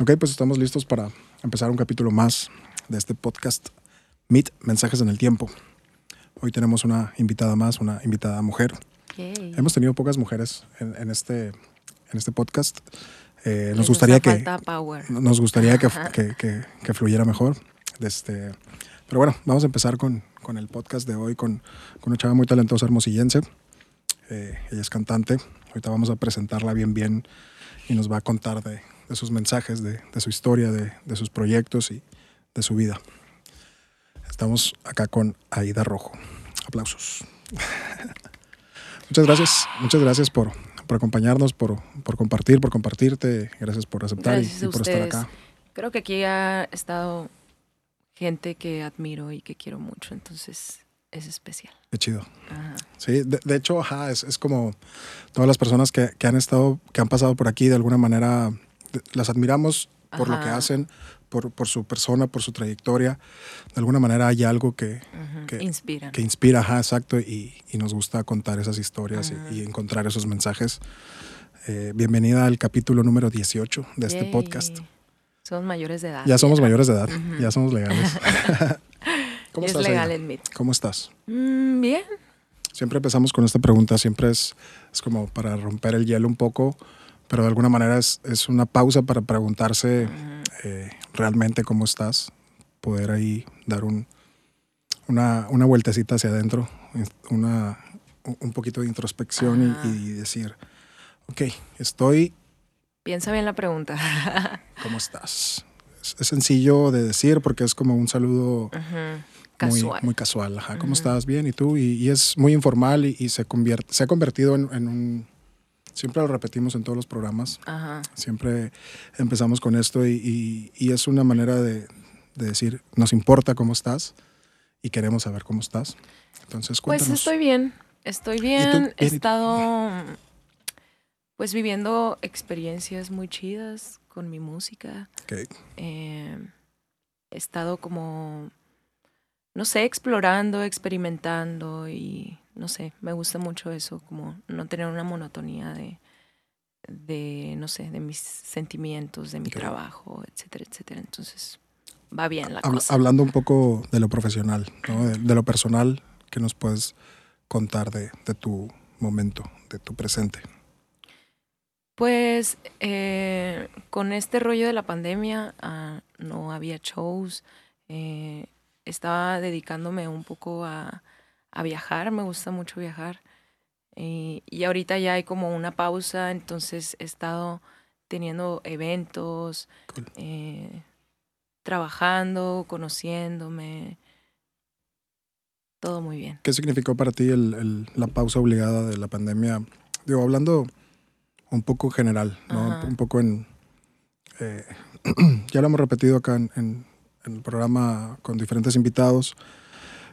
Ok, pues estamos listos para empezar un capítulo más de este podcast Meet Mensajes en el Tiempo. Hoy tenemos una invitada más, una invitada mujer. Yay. Hemos tenido pocas mujeres en, en este, en este podcast. Eh, nos gustaría que nos gustaría que, que- que- que fluyera mejor. Este, pero bueno, vamos a empezar con, con el podcast de hoy con, con una chava muy talentosa hermosillense. Eh, ella es cantante. Ahorita vamos a presentarla bien, bien y nos va a contar de, de sus mensajes, de, de su historia, de, de sus proyectos y de su vida. Estamos acá con Aida Rojo. Aplausos. muchas gracias, muchas gracias por, por acompañarnos, por, por compartir, por compartirte. Gracias por aceptar y- Gracias y, a por estar acá. Creo que aquí ha estado gente que admiro y que quiero mucho, entonces es especial. Qué chido. Ajá. Sí, de, de hecho, ajá, es, es como todas las personas que, que han estado, que han pasado por aquí, de alguna manera, las admiramos por lo que Ajá. hacen, por, por su persona, por su trayectoria. De alguna manera hay algo que, que- Inspiran. que inspira, ajá, exacto, y, y nos gusta contar esas historias y- Ajá. y, encontrar esos mensajes. Eh, bienvenida al capítulo número 18 de este Yay. podcast. Somos mayores de edad. Ya somos mayores de edad, Ujú. ya somos legales. ¿Cómo es estás, legal Aida? en MIT. ¿Cómo estás? Mm, bien. Siempre empezamos con esta pregunta, siempre es, es como para romper el hielo un poco, pero de alguna manera es, es una pausa para preguntarse eh, realmente cómo estás, poder ahí dar un, una, una vueltecita hacia adentro, una, un poquito de introspección y, y decir, ok, estoy, Piensa bien la pregunta. ¿cómo estás? Es, es sencillo de decir porque es como un saludo muy Casual. muy casual. Ajá, ¿Cómo Ujú. estás? Bien, ¿y tú? Y, y es muy informal y, y se, convierte, se ha convertido en, en un... Siempre lo repetimos en todos los programas. Ajá. Siempre empezamos con esto y, y- y es una manera de, de decir, nos importa cómo estás y queremos saber cómo estás. Entonces, Pues cuéntanos. estoy bien, estoy bien. He Bien, ¿y- estado pues viviendo experiencias muy chidas con mi música. Eh, he estado como, no sé, explorando, experimentando y no sé, me gusta mucho eso, como no tener una monotonía de, de no sé, de mis sentimientos, de mi trabajo, etcétera, etcétera. Entonces, va bien la Habla- cosa. hablando un poco de lo profesional, ¿no? de, de lo personal, que nos puedes contar de, de tu momento, de tu presente? Pues eh, con este rollo de la pandemia ah, no había shows. eh, estaba dedicándome un poco a, a viajar, me gusta mucho viajar. Y, y ahorita ya hay como una pausa, entonces he estado teniendo eventos, Cool. eh, trabajando, conociéndome. Todo muy bien. ¿Qué significó para ti el- el- la pausa obligada de la pandemia? Digo, hablando un poco general, ¿no? Ajá. Un poco en... eh, ya lo hemos repetido acá en, en- en el programa con diferentes invitados.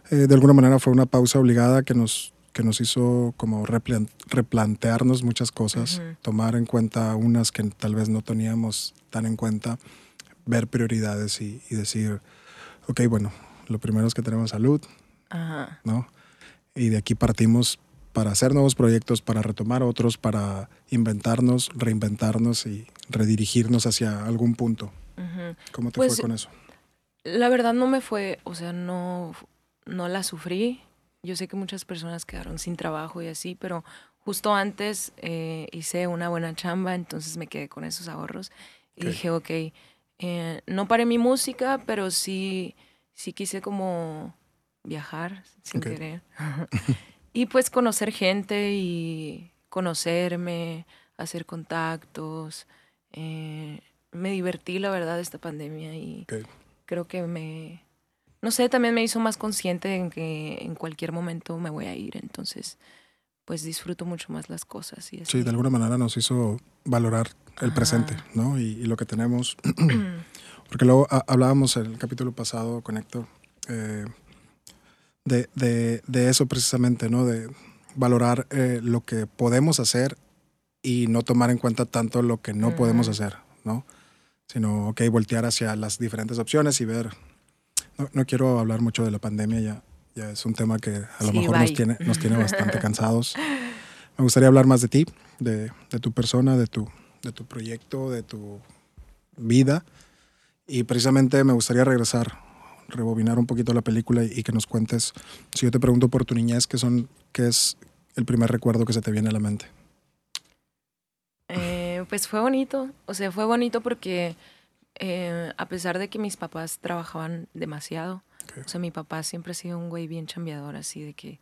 Eh, de alguna manera fue una pausa obligada que nos, que nos hizo como replan- replantearnos muchas cosas, tomar en cuenta unas que tal vez no teníamos tan en cuenta, ver prioridades y, y decir, ok, bueno, lo primero es que tenemos salud, Ajá. ¿no? Y de aquí partimos para hacer nuevos proyectos, para retomar otros, para inventarnos, reinventarnos y redirigirnos hacia algún punto. ¿Cómo te Pues, fue con eso? La verdad no me fue, o sea, no, no la sufrí. Yo sé que muchas personas quedaron sin trabajo y así, pero justo antes eh, hice una buena chamba, entonces me quedé con esos ahorros y dije, ok, eh, no paré mi música, pero sí, sí quise como viajar sin Ok. querer. y pues conocer gente y conocerme, hacer contactos. eh, me divertí, la verdad, esta pandemia y creo que me, no sé, también me hizo más consciente en que en cualquier momento me voy a ir, entonces pues disfruto mucho más las cosas y así. Sí, de alguna manera nos hizo valorar el Ajá. presente, ¿no? Y, y lo que tenemos. Porque luego ha- hablábamos en el capítulo pasado con Héctor eh, de, de- de eso precisamente, ¿no? De valorar eh, lo que podemos hacer y no tomar en cuenta tanto lo que no podemos hacer, ¿no? Sino, ok, voltear hacia las diferentes opciones y ver. No, no quiero hablar mucho de la pandemia, ya, ya es un tema que a lo Sí, mejor nos tiene, nos tiene bastante cansados. Me gustaría hablar más de ti, de, de tu persona, de tu, de tu proyecto, de tu vida. Y precisamente me gustaría regresar, rebobinar un poquito la película y, que nos cuentes, si yo te pregunto por tu niñez, ¿qué, son, qué es el primer recuerdo que se te viene a la mente? Eh, pues fue bonito, o sea, fue bonito porque eh, a pesar de que mis papás trabajaban demasiado, o sea, mi papá siempre ha sido un güey bien chambeador, así de que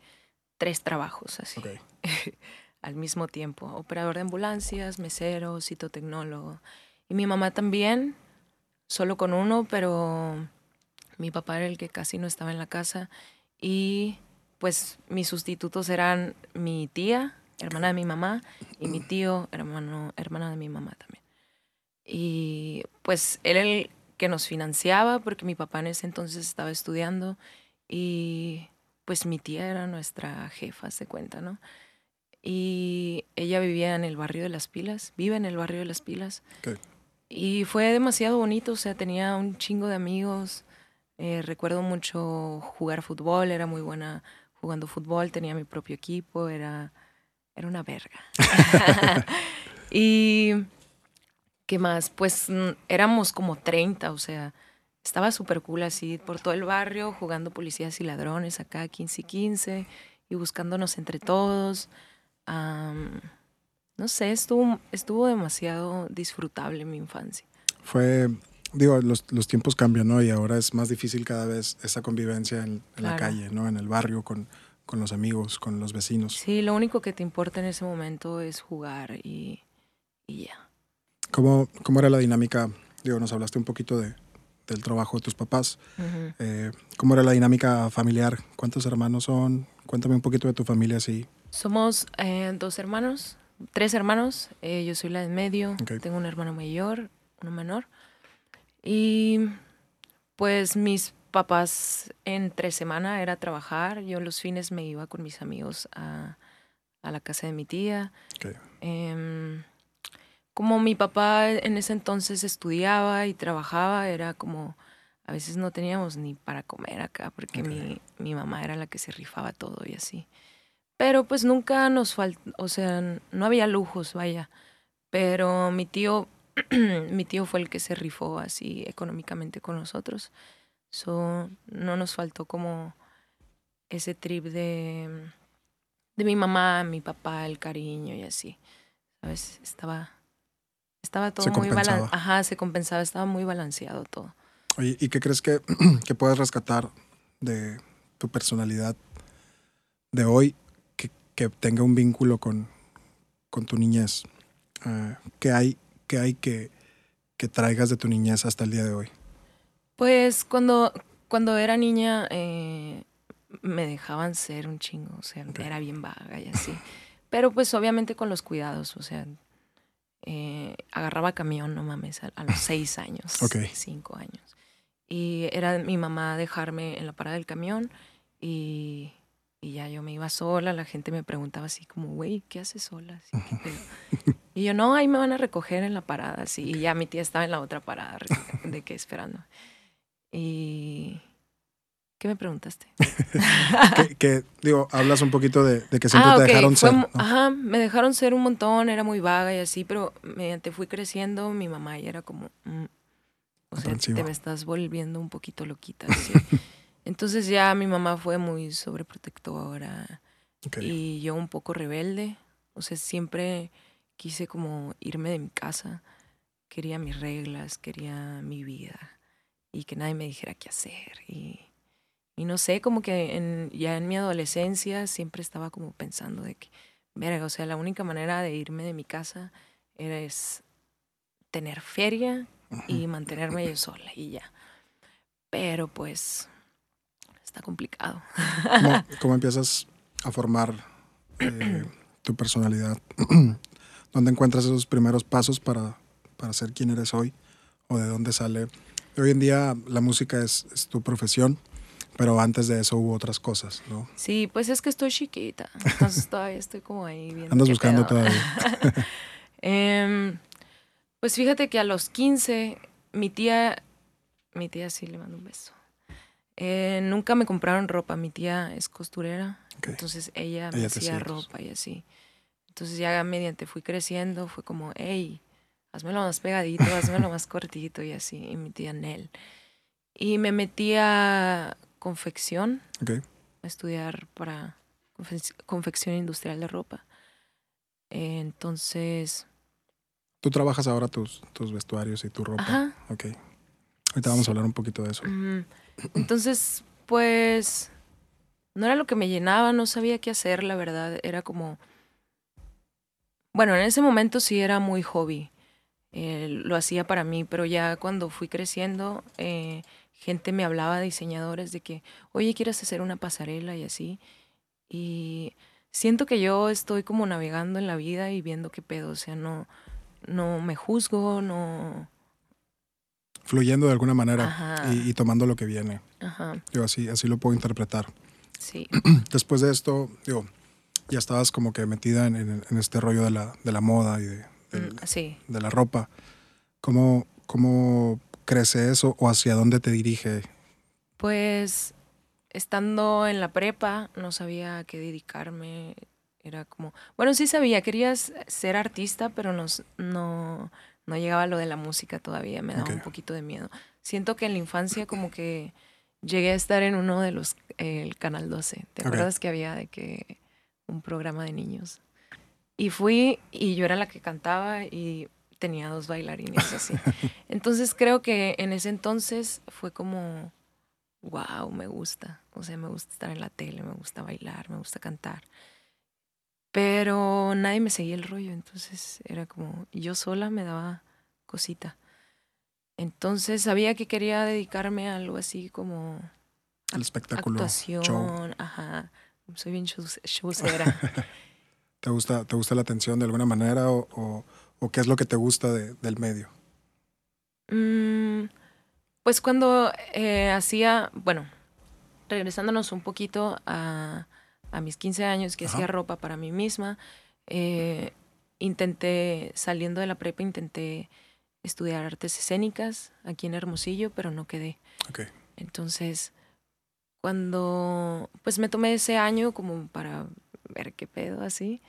tres trabajos, así, al mismo tiempo. Operador de ambulancias, mesero, citotecnólogo. Y mi mamá también, solo con uno, pero mi papá era el que casi no estaba en la casa. Y pues mis sustitutos eran mi tía, hermana de mi mamá, y mi tío, hermano, hermana de mi mamá también. Y pues él el que nos financiaba porque mi papá en ese entonces estaba estudiando y pues mi tía era nuestra jefa, se cuenta, ¿no? Y ella vivía en el barrio de las pilas, vive en el barrio de las pilas. Y fue demasiado bonito, o sea, tenía un chingo de amigos. Eh, recuerdo mucho jugar fútbol, era muy buena jugando fútbol, tenía mi propio equipo, era, era una verga. y ¿Qué más? Pues mm, éramos como 30, o sea, estaba súper cool así por todo el barrio, jugando policías y ladrones acá 15 y 15 y buscándonos entre todos. no sé, estuvo, estuvo demasiado disfrutable mi infancia. Fue, digo, los, tiempos cambian, ¿no? Y ahora es más difícil cada vez esa convivencia en, la calle, ¿no? En el barrio, con, con los amigos, con los vecinos. Sí, lo único que te importa en ese momento es jugar y, y ya. ¿Cómo, ¿Cómo, era la dinámica? Digo, nos hablaste un poquito de, del trabajo de tus papás. Eh, ¿Cómo era la dinámica familiar? ¿Cuántos hermanos son? Cuéntame un poquito de tu familia, sí. Somos eh, dos hermanos, tres hermanos. Eh, yo soy la de medio. Tengo un hermano mayor, uno menor. Y pues mis papás entre semana era trabajar. Yo los fines me iba con mis amigos a, a la casa de mi tía. Okay. Como mi papá en ese entonces estudiaba y trabajaba, era como, a veces no teníamos ni para comer acá, porque mi, mi, mamá era la que se rifaba todo y así. Pero pues nunca nos faltó, o sea, no había lujos, vaya. Pero mi tío, mi tío fue el que se rifó así económicamente con nosotros. So, no nos faltó como ese trip de, de mi mamá, mi papá, el cariño y así. ¿Sabes? Estaba, estaba todo muy balanceado. Ajá, se compensaba, estaba muy balanceado todo. Oye, ¿y qué crees que, que puedes rescatar de tu personalidad de hoy que, que tenga un vínculo con, con tu niñez? Uh, ¿Qué hay, qué hay que, que traigas de tu niñez hasta el día de hoy? Pues cuando, cuando era niña eh, me dejaban ser un chingo, o sea, era bien vaga y así. Pero pues obviamente con los cuidados, o sea, eh, agarraba camión, no mames, a, los seis años, cinco años. Y era mi mamá dejarme en la parada del camión y, y ya yo me iba sola, la gente me preguntaba así como, güey, ¿qué haces sola? y yo, no, ahí me van a recoger en la parada, así. Y ya mi tía estaba en la otra parada, de que esperando. Y ¿Qué me preguntaste? que, digo, hablas un poquito de, que siempre ah, te dejaron ser. Ajá, me dejaron ser un montón, era muy vaga y así, pero mediante fui creciendo, mi mamá ya era como, mm, o sea, te me estás volviendo un poquito loquita. Entonces ya mi mamá fue muy sobreprotectora y yo un poco rebelde. O sea, siempre quise como irme de mi casa. Quería mis reglas, quería mi vida y que nadie me dijera qué hacer. Y y no sé, como que en, ya en mi adolescencia siempre estaba como pensando de que, verga, o sea, la única manera de irme de mi casa era es tener feria y mantenerme yo sola y ya. Pero pues está complicado. ¿Cómo, empiezas a formar eh, tu personalidad? ¿Dónde encuentras esos primeros pasos para, para ser quien eres hoy? ¿O de dónde sale? Hoy en día la música es, es tu profesión. Pero antes de eso hubo otras cosas, ¿no? Sí, pues es que estoy chiquita. Entonces todavía estoy como ahí viendo. Andas buscando todavía. Em, pues fíjate que a los 15, mi tía, mi tía sí le mando un beso. Eh, nunca me compraron ropa. Mi tía es costurera. Entonces ella, ella me hacía ropa y así. Entonces ya mediante fui creciendo, fue como, hey, hazmelo más pegadito, hazmelo más cortito y así, y mi tía Nel. Y me metí a confección, Ok. a estudiar para confe- confección industrial de ropa. Entonces, Tú trabajas ahora tus, tus vestuarios y tu ropa. ajá, Ok. Ahorita vamos a hablar un poquito de eso. Entonces, pues, no era lo que me llenaba, no sabía qué hacer, la verdad. Era como, bueno, en ese momento sí era muy hobby. eh, lo hacía para mí, pero ya cuando fui creciendo, eh, gente me hablaba, diseñadores, de que, oye, ¿quieres hacer una pasarela y así? Y siento que yo estoy como navegando en la vida y viendo qué pedo, o sea, no, no me juzgo, no... Fluyendo de alguna manera y, y tomando lo que viene. Ajá, Yo así, así lo puedo interpretar. sí. Después de esto, digo, ya estabas como que metida en, en- en este rollo de la, de la moda y de, Mm, sí. de la ropa. ¿Cómo, ¿Cómo crece eso o hacia dónde te dirige? Pues estando en la prepa no sabía a qué dedicarme. Era como, bueno, sí sabía, quería ser artista, pero no, no, no llegaba a lo de la música todavía, me daba un poquito de miedo. Siento que en la infancia como que llegué a estar en uno de los, eh, el Canal 12. ¿Te acuerdas que había de que un programa de niños? Y fui y yo era la que cantaba y tenía dos bailarines así. Entonces creo que en ese entonces fue como, wow, me gusta. O sea, me gusta estar en la tele, me gusta bailar, me gusta cantar. Pero nadie me seguía el rollo, entonces era como, yo sola me daba cosita. Entonces sabía que quería dedicarme a algo así como El espectáculo, actuación, show. ajá. Soy bien showcera. ¿Te gusta, ¿Te gusta la atención de alguna manera o, o- o qué es lo que te gusta de- del medio? Mm, pues cuando eh, hacía, bueno, regresándonos un poquito a, a mis 15 años que Ajá. hacía ropa para mí misma, eh, intenté, saliendo de la prepa, intenté estudiar artes escénicas aquí en Hermosillo, pero no quedé. Ok. Entonces, cuando, pues me tomé ese año como para ver qué pedo así,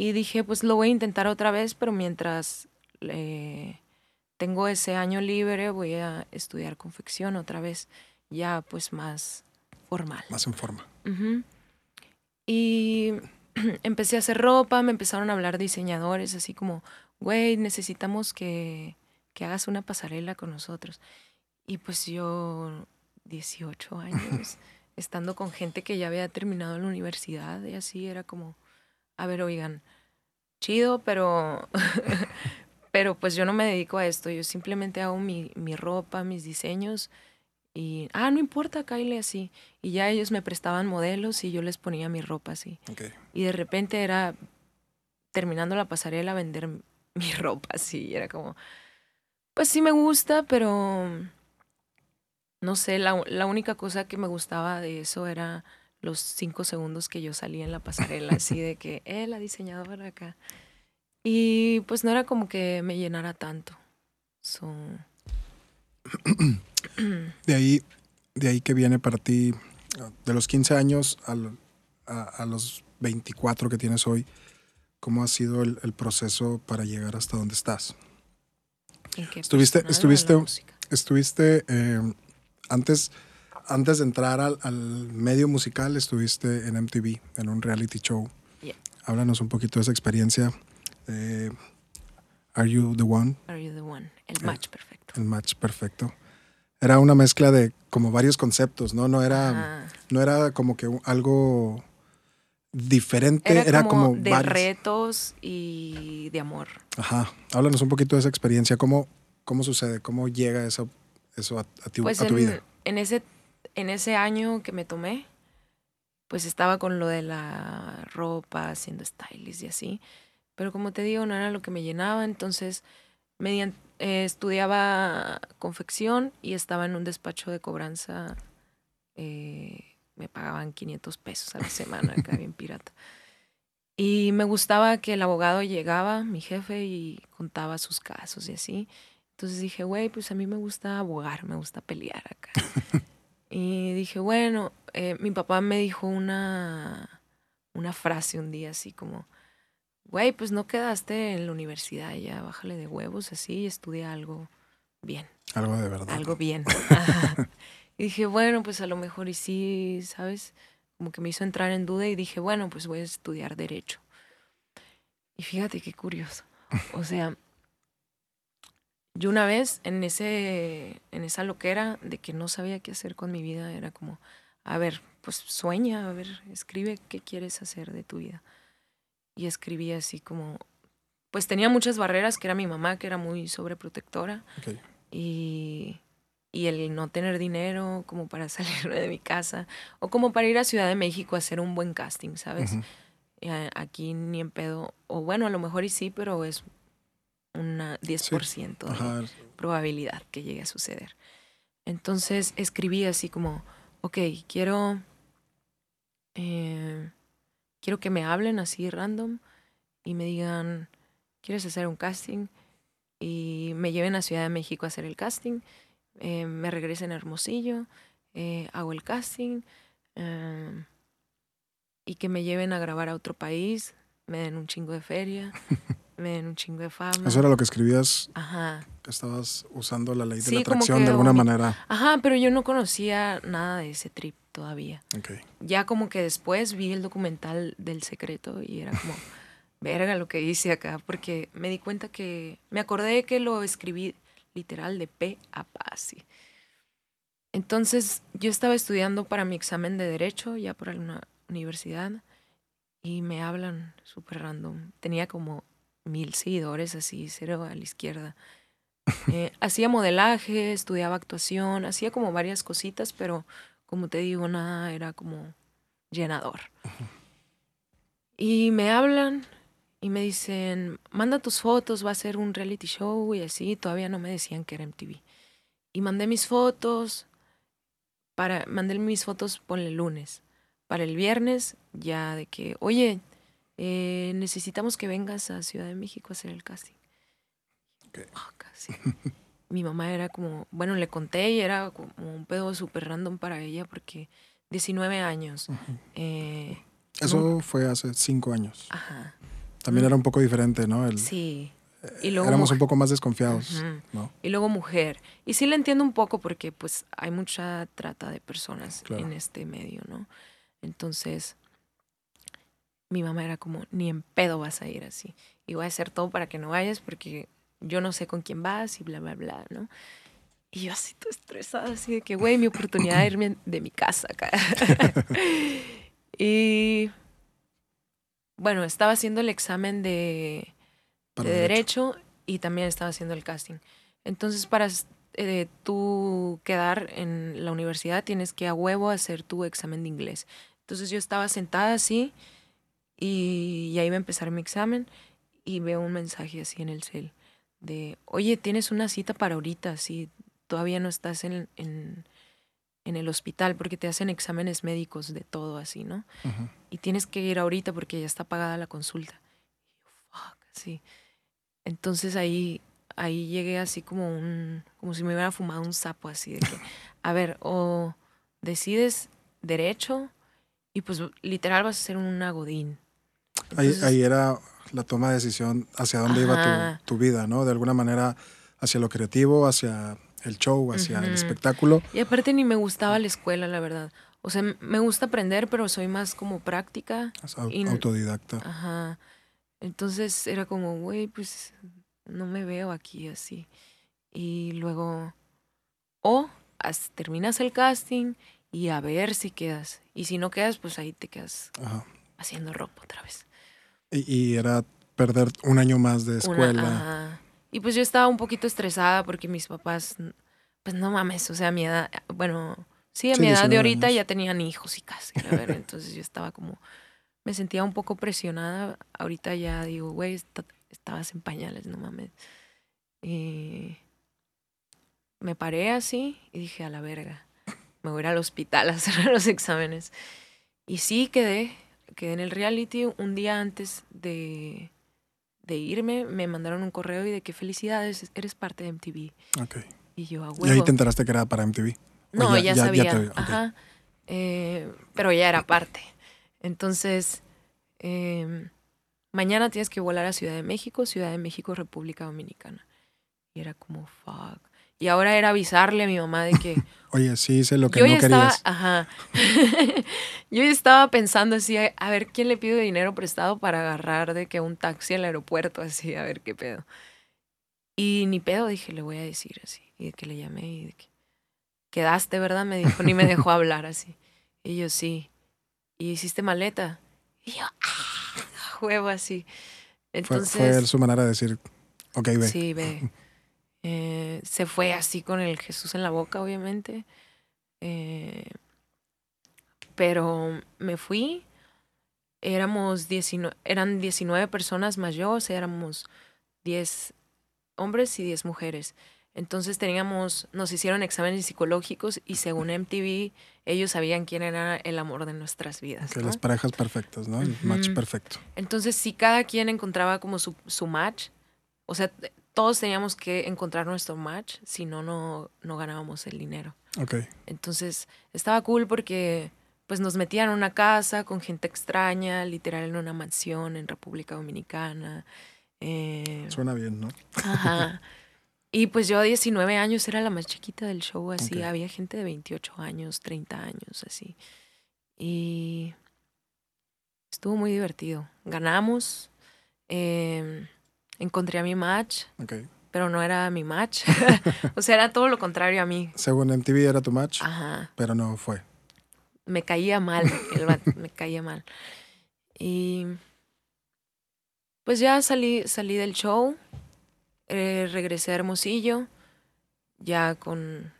y dije, pues lo voy a intentar otra vez, pero mientras eh, tengo ese año libre, voy a estudiar confección otra vez, ya pues más formal. Más en forma. Y empecé a hacer ropa, me empezaron a hablar diseñadores, así como, güey, necesitamos que, que hagas una pasarela con nosotros. Y pues yo, 18 años, estando con gente que ya había terminado la universidad y así, era como, a ver, oigan, chido, pero, pero pues yo no me dedico a esto, yo simplemente hago mi, mi ropa, mis diseños. Y, ah, no importa, Kyle, así. Y ya ellos me prestaban modelos y yo les ponía mi ropa así. Ok. Y de repente era, terminando la pasarela, vender mi ropa así. Y era como, pues sí me gusta, pero no sé, la, la única cosa que me gustaba de eso era los cinco segundos que yo salía en la pasarela, así de que, eh, la diseñadora acá. Y pues no era como que me llenara tanto. So, De ahí, de ahí que viene para ti, de los 15 años al- a, a los 24 que tienes hoy, ¿cómo ha sido el, el proceso para llegar hasta donde estás? ¿en qué Estuviste- estuviste-? Estuviste, eh, antes, antes de entrar al, al medio musical, estuviste en MTV, en un reality show. Yeah. Háblanos un poquito de esa experiencia. de Are You the One? Are you the one? El Eh, match perfecto. El match perfecto. Era una mezcla de como varios conceptos, ¿no? No era, no era como que algo diferente, era, como, de varios- retos y de amor. Ajá. Háblanos un poquito de esa experiencia. ¿Cómo, cómo sucede? ¿Cómo llega eso, eso a, a tu, Pues a tu en, vida? en ese, en ese año que me tomé, pues estaba con lo de la ropa, haciendo stylist y así. Pero como te digo, no era lo que me llenaba. Entonces, eh, estudiaba confección y estaba en un despacho de cobranza. eh, me pagaban 500 pesos a la semana, acá bien pirata. Y me gustaba que el abogado llegaba, mi jefe, y contaba sus casos y así. Entonces dije, güey, pues a mí me gusta abogar, me gusta pelear acá. y dije, bueno, eh, mi papá me dijo una, una frase un día así como, güey, pues no quedaste en la universidad, ya bájale de huevos así y estudia algo bien. Algo de verdad. Algo bien. y dije, bueno, pues a lo mejor y sí, ¿sabes? Como que me hizo entrar en duda y dije, bueno, pues voy a estudiar derecho. Y fíjate qué curioso. O sea, yo una vez en ese en esa loquera de que no sabía qué hacer con mi vida era como a ver pues sueña a ver escribe qué quieres hacer de tu vida. Y escribí así como pues tenía muchas barreras que era mi mamá que era muy sobreprotectora. Y y el no tener dinero como para salir de mi casa o como para ir a Ciudad de México a hacer un buen casting sabes aquí ni en pedo o bueno a lo mejor y sí pero es una 10% de probabilidad que llegue a suceder. Entonces escribí así como, ok, quiero, eh, quiero que me hablen así random y me digan, ¿quieres hacer un casting? Y me lleven a Ciudad de México a hacer el casting, eh, me regresen a Hermosillo, eh, hago el casting y que me lleven a grabar a otro país, me den un chingo de feria. me den un chingo de fama. Eso era lo que escribías. Ajá. Que estabas usando la ley de la atracción de alguna manera. Ajá, pero yo no conocía nada de ese trip todavía. Okay. Ya como que después vi el documental del secreto y era como, verga lo que hice acá, porque me di cuenta que, me acordé que lo escribí literal de P a P, así. Entonces yo estaba estudiando para mi examen de derecho ya por alguna universidad y me hablan súper random. Tenía como mil seguidores así, cero a la izquierda. Eh, hacía modelaje, estudiaba actuación, hacía como varias cositas, pero como te digo, nada era como llenador. Y me hablan y me dicen, manda tus fotos, va a ser un reality show y así, todavía no me decían que era MTV. Y mandé mis fotos, para, mandé mis fotos, ponle el lunes. Para el viernes, ya de que, oye, eh, necesitamos que vengas a Ciudad de México a hacer el casting. Mi mamá era como, bueno, le conté y era como un pedo súper random para ella porque 19 años. Eh, Eso fue hace 5 años. Ajá. También era un poco diferente, ¿no? El, sí. Eh, y luego éramos un poco más desconfiados, ¿no? Y luego mujer. Y sí le entiendo un poco porque pues hay mucha trata de personas en este medio, ¿no? Entonces, mi mamá era como, ni en pedo vas a ir así. Y voy a hacer todo para que no vayas porque yo no sé con quién vas y bla, bla, bla, ¿no? Y yo así toda estresada, así de que, güey, mi oportunidad de irme de mi casa acá. y bueno, estaba haciendo el examen de, de derecho. y también estaba haciendo el casting. Entonces, para eh, tú quedar en la universidad, tienes que a huevo hacer tu examen de inglés. Entonces yo estaba sentada así y, ahí va a empezar mi examen y veo un mensaje así en el cel de, oye, tienes una cita para ahorita, si todavía no estás en, en, el hospital porque te hacen exámenes médicos de todo así, ¿no? Y tienes que ir ahorita porque ya está pagada la consulta. Fuck, sí. Entonces ahí, ahí llegué así como un, como si me hubiera fumado un sapo así de que, a ver, o decides derecho y pues literal vas a ser un agodín. Ahí, era la toma de decisión hacia dónde iba tu, vida, ¿no? De alguna manera hacia lo creativo, hacia el show, hacia el espectáculo. Y aparte ni me gustaba la escuela, la verdad. O sea, me gusta aprender, pero soy más como práctica. autodidacta. Ajá. Entonces era como, güey, pues no me veo aquí así. Y luego, o terminas el casting y a ver si quedas. Y si no quedas, pues ahí te quedas haciendo ropa otra vez. Y, era perder un año más de escuela. Y pues yo estaba un poquito estresada porque mis papás, pues no mames, o sea, a mi edad, bueno, sí, a mi edad de ahorita ya tenían hijos y casi, entonces yo estaba como, me sentía un poco presionada. Ahorita ya digo, güey, estabas en pañales, no mames. Y me paré así y dije, a la verga, me voy a ir al hospital a hacer los exámenes. Y sí quedé, quedé en el reality un día antes de, de irme, me mandaron un correo y de qué felicidades, eres parte de MTV. Ok. Y yo, a ¿Y ahí te enteraste que era para MTV? No, ya, sabía. Ajá. Eh, pero ya era parte. Entonces, em, mañana tienes que volar a Ciudad de México, Ciudad de México, República Dominicana. Y era como, fuck. Y ahora era avisarle a mi mamá de que... Oye, sí hice lo que yo no estaba, querías. ajá. yo ya estaba pensando así, a ver quién le pido dinero prestado para agarrar de que un taxi al aeropuerto, así, a ver qué pedo. Y ni pedo, dije, le voy a decir así. Y de que le llamé y de que, quedaste, ¿verdad? Me dijo, ni me dejó hablar así. Y yo, sí. ¿Y hiciste maleta? Y yo, ah, juego así. Fue, Entonces, fue su manera de decir, ok, ve. Sí, ve. Eh, se fue así con el Jesús en la boca, obviamente. Eh, pero me fui. Éramos 19, eran 19 personas más yo, o sea, éramos 10 hombres y 10 mujeres. Entonces teníamos, nos hicieron exámenes psicológicos y según MTV, ellos sabían quién era el amor de nuestras vidas. ¿no? las parejas perfectas, ¿no? El match perfecto. Entonces, si cada quien encontraba como su, su match, o sea, todos teníamos que encontrar nuestro match, si no, no, ganábamos el dinero. Ok. Entonces, estaba cool porque pues nos metían a una casa con gente extraña, literal en una mansión en República Dominicana. eh, Suena bien, ¿no? Ajá. Y pues yo a 19 años era la más chiquita del show, así. Había gente de 28 años, 30 años, así. Y estuvo muy divertido. Ganamos. eh, encontré a mi match, pero no era mi match. o sea, era todo lo contrario a mí. Según MTV era tu match, Ajá. pero no fue. Me caía mal, el me caía mal. Y pues ya salí, salí del show, eh, regresé a Hermosillo, ya con,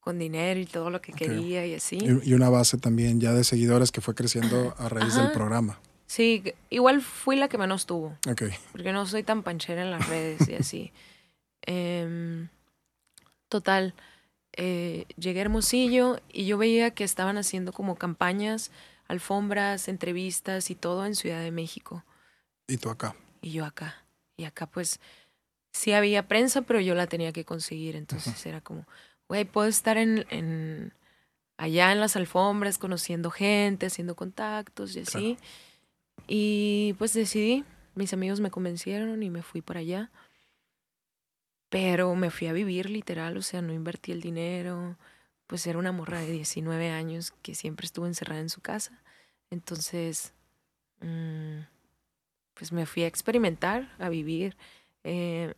con dinero y todo lo que quería y así. Y, y una base también ya de seguidores que fue creciendo a raíz del programa. Sí, igual fui la que menos tuvo, Ok. porque no soy tan panchera en las redes y así. Em, total, eh, llegué a Hermosillo y yo veía que estaban haciendo como campañas, alfombras, entrevistas y todo en Ciudad de México. Y tú acá. y yo acá. Y acá pues sí había prensa, pero yo la tenía que conseguir. Entonces era como, güey, puedo estar en, en allá en las alfombras conociendo gente, haciendo contactos y así. Y pues decidí, mis amigos me convencieron y me fui para allá. Pero me fui a vivir literal, o sea, no invertí el dinero. Pues era una morra de 19 años que siempre estuvo encerrada en su casa. Entonces, mm, pues me fui a experimentar, a vivir. Eh,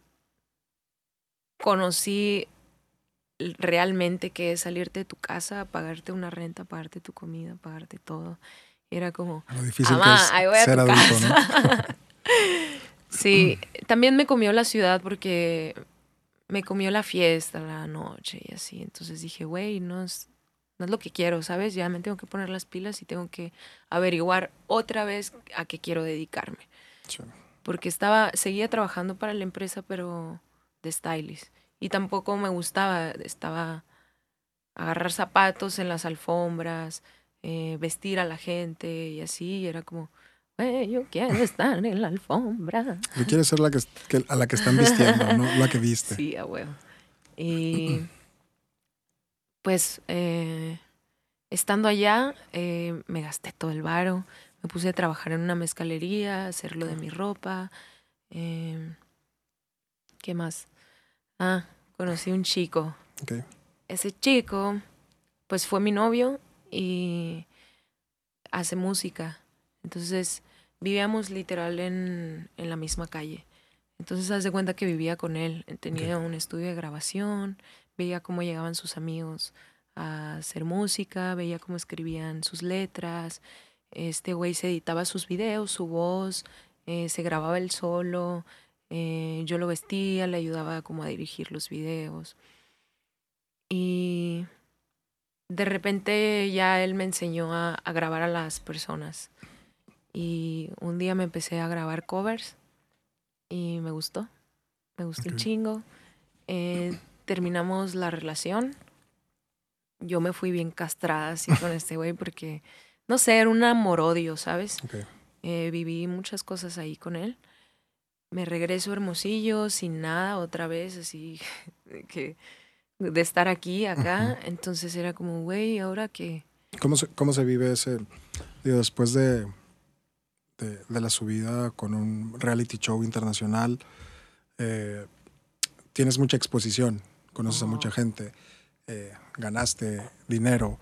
conocí realmente qué es salirte de tu casa, pagarte una renta, pagarte tu comida, pagarte todo. Era como, Lo difícil que es ahí voy a ser tu adulto, ¿no? sí, también me comió la ciudad porque me comió la fiesta, la noche y así. Entonces dije, güey, no es, no es lo que quiero, ¿sabes? Ya me tengo que poner las pilas y tengo que averiguar otra vez a qué quiero dedicarme. Sí. Porque estaba, seguía trabajando para la empresa, pero de stylist. Y tampoco me gustaba, estaba agarrar zapatos en las alfombras, eh, vestir a la gente y así. Y era como, güey, yo quiero estar en la alfombra. Tú quieres ser la que, que- a la que están vistiendo, no la que viste. Sí, a huevo. Y pues eh, estando allá, eh, me gasté todo el varo. Me puse a trabajar en una mezcalería, hacer lo de mi ropa. eh, ¿Qué más? Ah, conocí un chico. Ok. Ese chico, pues fue mi novio y hace música. Entonces vivíamos literal en, en la misma calle. Entonces haz de cuenta que vivía con él. Tenía un estudio de grabación, veía cómo llegaban sus amigos a hacer música, veía cómo escribían sus letras. Este güey se editaba sus videos, su voz, eh, se grababa él solo. eh, yo lo vestía, le ayudaba como a dirigir los videos. Y de repente ya él me enseñó a, a grabar a las personas. Y un día me empecé a grabar covers y me gustó. Me gustó un Ok. chingo. Eh, terminamos la relación. Yo me fui bien castrada así con este güey porque, no sé, era un amor-odio, ¿sabes? Ok. Eh, viví muchas cosas ahí con él. Me regreso Hermosillo sin nada otra vez, así que de estar aquí, acá. Entonces era como, güey, ahora que ¿Cómo se, ¿Cómo se vive ese, digo, después de, de, de la subida con un reality show internacional. Eh, tienes mucha exposición, conoces a mucha gente, eh, ganaste dinero,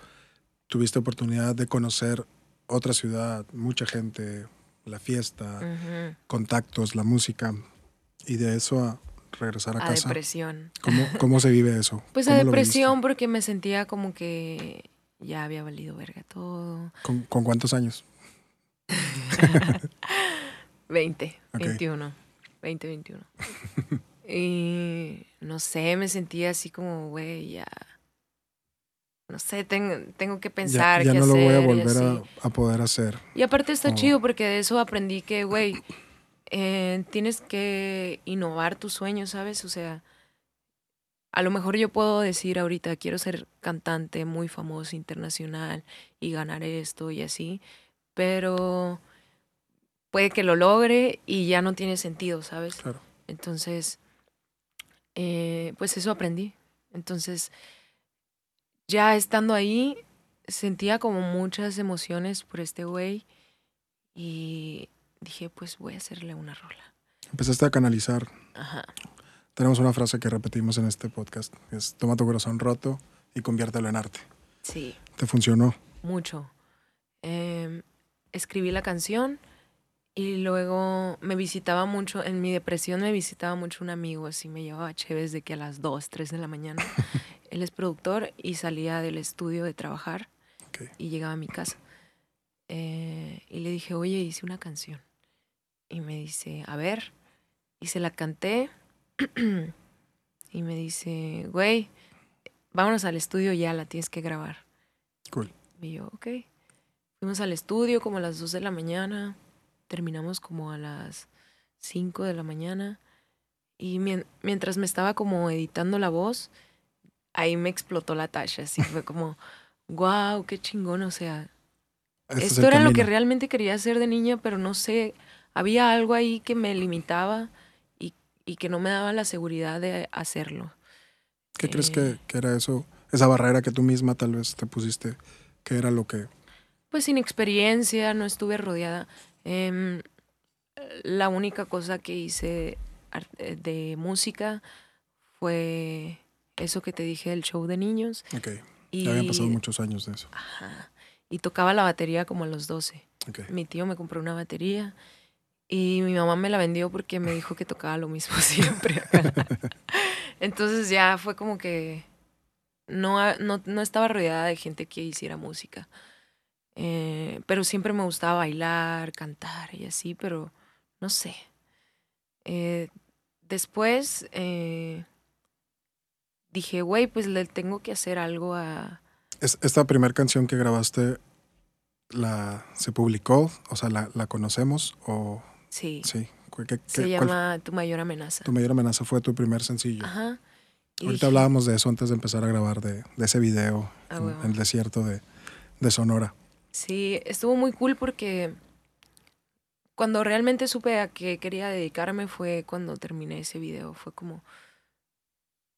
tuviste oportunidad de conocer otra ciudad, mucha gente, la fiesta, Ujú. contactos, la música, y de eso a regresar a, A casa. depresión. ¿Cómo, ¿Cómo se vive eso? Pues a ¿Cómo lo depresión porque me sentía como que ya había valido verga todo. ¿Con, con cuántos años? 20, Ok. 21, 20, 21. y no sé, me sentía así como, güey, ya. No sé, tengo, tengo que Ya, pensar ya qué no lo hacer. voy a volver a, a poder hacer. Y aparte está Oh. chido porque de eso aprendí que, güey, eh, tienes que innovar tus sueños, ¿sabes? O sea, a lo mejor yo puedo decir ahorita, quiero ser cantante muy famoso internacional y ganar esto y así, pero puede que lo logre y ya no tiene sentido, ¿sabes? Claro. Entonces, eh, pues eso aprendí. Entonces, ya estando ahí, sentía como muchas emociones por este güey y dije, pues voy a hacerle una rola. Empezaste a canalizar. Ajá. Tenemos una frase que repetimos en este podcast. Es, toma tu corazón roto y conviértelo en arte. Sí, ¿Te funcionó? mucho. Em, escribí la canción y luego me visitaba mucho, en mi depresión me visitaba mucho un amigo, así me llevaba chéves de que a las 2, 3 de la mañana. Él es productor y salía del estudio de trabajar y llegaba a mi casa. Eh, y le dije, oye, hice una canción. Y me dice, a ver. Y se la canté. y me dice, güey, vámonos al estudio ya, la tienes que grabar. Cool. Y yo, ok. Fuimos al estudio como a las 2 de la mañana. Terminamos como a las 5 de la mañana. Y mien- mientras me estaba como editando la voz, ahí me explotó la tacha. Así fue como, wow, qué chingón. O sea, Este es esto era lo que realmente quería hacer de niña, pero no sé, había algo ahí que me limitaba y, y que no me daba la seguridad de hacerlo. ¿Qué crees eh, que, que era eso? Esa barrera que tú misma tal vez te pusiste. ¿Qué era lo que... Pues sin experiencia, no estuve rodeada. Em, la única cosa que hice eh, de música fue eso que te dije del show de niños. Ok. Y, Ya habían pasado muchos años de eso. Ajá. y tocaba la batería como a los 12. Ok. Mi tío me compró una batería y mi mamá me la vendió porque me dijo que tocaba lo mismo siempre. Entonces ya fue como que no, no, no estaba rodeada de gente que hiciera música. Eh, pero siempre me gustaba bailar, cantar y así, pero no sé. Eh, después eh, dije, güey, pues le tengo que hacer algo a... Es- esta primera canción que grabaste, la, ¿se publicó? O sea, ¿la, la conocemos? ¿O Sí, sí? ¿Qué- qué- se cuál llama Tu mayor amenaza. tu mayor amenaza fue tu primer sencillo? Ajá. Y Ahorita dije, hablábamos de eso antes de empezar a grabar, de, de ese video Ah, en, el desierto de, de Sonora. Sí, estuvo muy cool porque cuando realmente supe a qué quería dedicarme fue cuando terminé ese video. Fue como,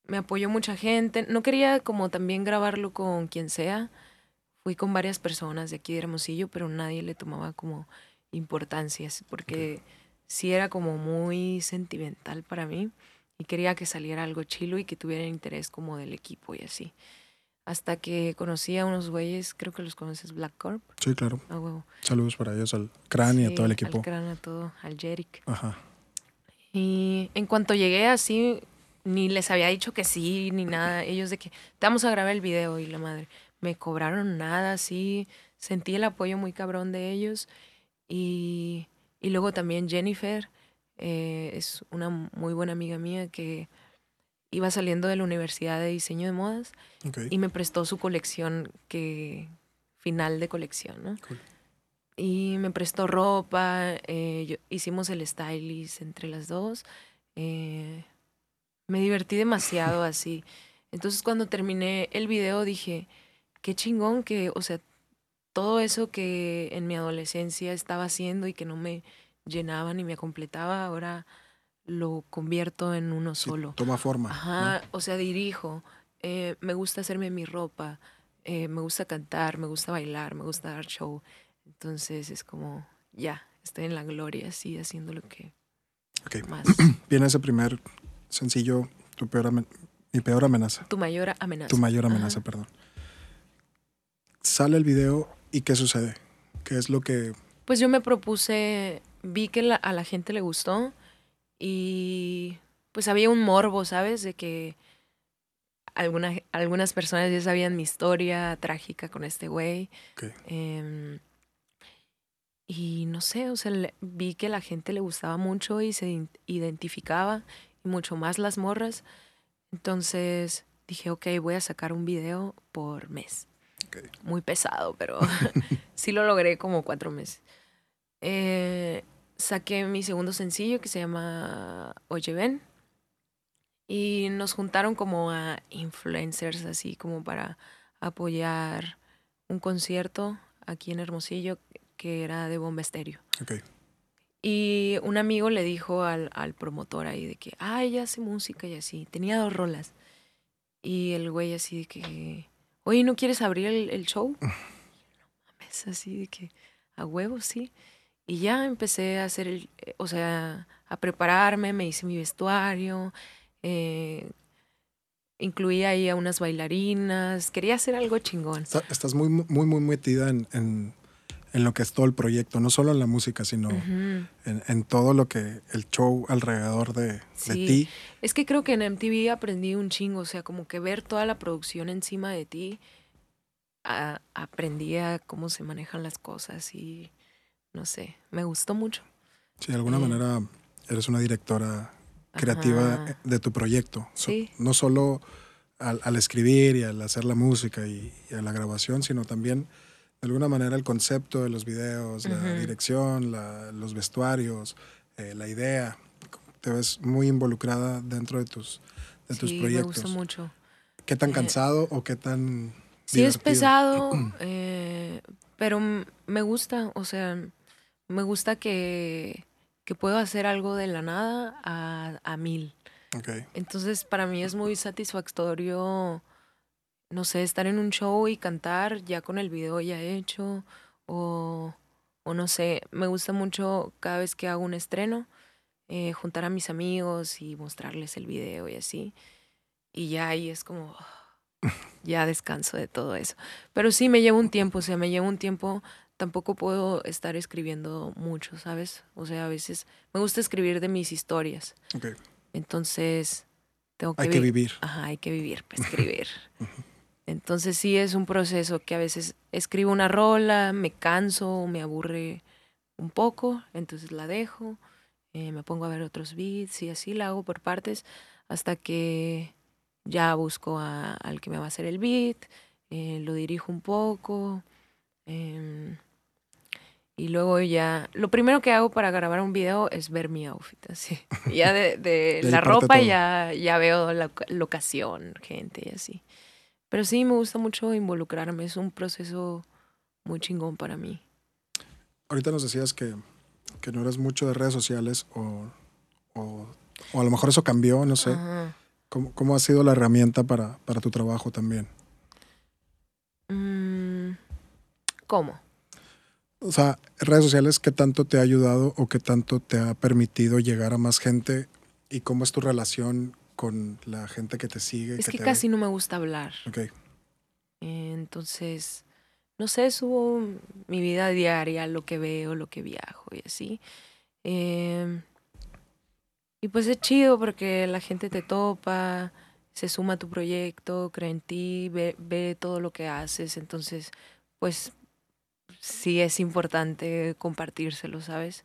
me apoyó mucha gente. No quería como también grabarlo con quien sea. Fui con varias personas de aquí de Hermosillo, pero nadie le tomaba como importancias porque sí era como muy sentimental para mí y quería que saliera algo chilo y que tuviera interés como del equipo y así. Hasta que conocí a unos güeyes, creo que los conoces, Black Corp, Sí, claro. a huevo. Saludos para ellos, al Crán y a Sí, todo el equipo. Al Crán, a todo, al Jeric. Ajá. Y en cuanto llegué así, ni les había dicho que sí, ni nada. Ellos de que, te vamos a grabar el video y la madre. Me cobraron nada, así. Sentí el apoyo muy cabrón de ellos. Y, y luego también Jennifer, eh, es una muy buena amiga mía que iba saliendo de la Universidad de Diseño de Modas y me prestó su colección que final de colección, ¿no? Cool. Y me prestó ropa, eh, yo- hicimos el stylist entre las dos. eh, me divertí demasiado así. Entonces cuando terminé el video dije, qué chingón que, o sea, todo eso que en mi adolescencia estaba haciendo y que no me llenaba ni me completaba, ahora lo convierto en uno Sí, solo. toma forma. ¿no? Ajá, o sea, dirijo, eh, me gusta hacerme mi ropa, eh, me gusta cantar, me gusta bailar, me gusta dar show. Entonces es como, ya, estoy en la gloria, así, haciendo lo que Ok. más. Viene ese primer sencillo, tu peor mi peor amenaza. tu mayor amenaza. Tu mayor Ajá. amenaza, perdón. Sale el video y ¿qué sucede? ¿Qué es lo que... Pues yo me propuse, vi que la- a la gente le gustó y pues había un morbo, ¿sabes? De que alguna, algunas personas ya sabían mi historia trágica con este güey. Em, y no sé, o sea, le- vi que la gente le gustaba mucho y se identificaba, y mucho más las morras. Entonces dije, ok, voy a sacar un video por mes. Muy pesado, pero sí lo logré como cuatro meses. Eh, saqué mi segundo sencillo que se llama Oye Ven. Y nos juntaron como a influencers, así como para apoyar un concierto aquí en Hermosillo que era de Bomba Estéreo. Y un amigo le dijo al, al promotor ahí de que, ah, ella hace música y así. Tenía dos rolas. Y el güey así de que, oye, ¿no quieres abrir el, el show? no mames, así de que, a huevo, sí. Y ya empecé a hacer el, eh, o sea, a prepararme, me hice mi vestuario, eh, incluí ahí a unas bailarinas, quería hacer algo chingón. Está- estás muy, muy, muy metida en, en- en lo que es todo el proyecto, no solo en la música, sino Ujú. en, en todo lo que el show alrededor de, de Sí. ti. Es que creo que en MTV aprendí un chingo, o sea, como que ver toda la producción encima de ti, a- aprendí a cómo se manejan las cosas y no sé, me gustó mucho. Sí, de alguna Eh. manera eres una directora creativa Ajá. de tu proyecto. So- Sí. no solo al, al escribir y al hacer la música y, y a la grabación, sino también de alguna manera el concepto de los videos, la dirección, la- los vestuarios, eh, la idea. Te ves muy involucrada dentro de tus, de tus sí, me proyectos. gustó mucho. ¿Qué tan Eh, cansado o qué tan... Sí es pesado, eh, pero me gusta, o sea, me gusta que, que puedo hacer algo de la nada a, a mil. Ok, Entonces, para mí es muy satisfactorio, no sé, estar en un show y cantar ya con el video ya hecho, o, o no sé, me gusta mucho cada vez que hago un estreno, eh, juntar a mis amigos y mostrarles el video y así. Y ya ahí es como, ya descanso de todo eso. Pero sí me lleva un tiempo, o sea, me lleva un tiempo, tampoco puedo estar escribiendo mucho, ¿sabes? O sea, a veces me gusta escribir de mis historias. ok. Entonces, tengo que, Hay que vi- vivir. Ajá, hay que vivir para escribir. Entonces sí es un proceso que a veces escribo una rola, me canso, me aburre un poco, entonces la dejo, eh, me pongo a ver otros beats y así la hago por partes hasta que ya busco a- al que me va a hacer el beat, eh, lo dirijo un poco. em, y luego ya, lo primero que hago para grabar un video es ver mi outfit, así. Ya de, de De ahí la ropa todo. ya, ya veo la loca- locación, gente y así. Pero sí, me gusta mucho involucrarme, es un proceso muy chingón para mí. Ahorita nos decías que, que no eres mucho de redes sociales o, o, o a lo mejor eso cambió, no sé. ¿Cómo, cómo ha sido la herramienta para, para tu trabajo también? Mm, ¿Cómo? O sea, redes sociales, ¿qué tanto te ha ayudado o qué tanto te ha permitido llegar a más gente? ¿Y cómo es tu relación con la gente que te sigue? Es que casi no me gusta hablar. Ok, Entonces, no sé, subo mi vida diaria, lo que veo, lo que viajo y así. Em, y pues es chido porque la gente te topa, se suma a tu proyecto, cree en ti, ve, ve todo lo que haces. Entonces, pues sí es importante compartírselo, ¿sabes?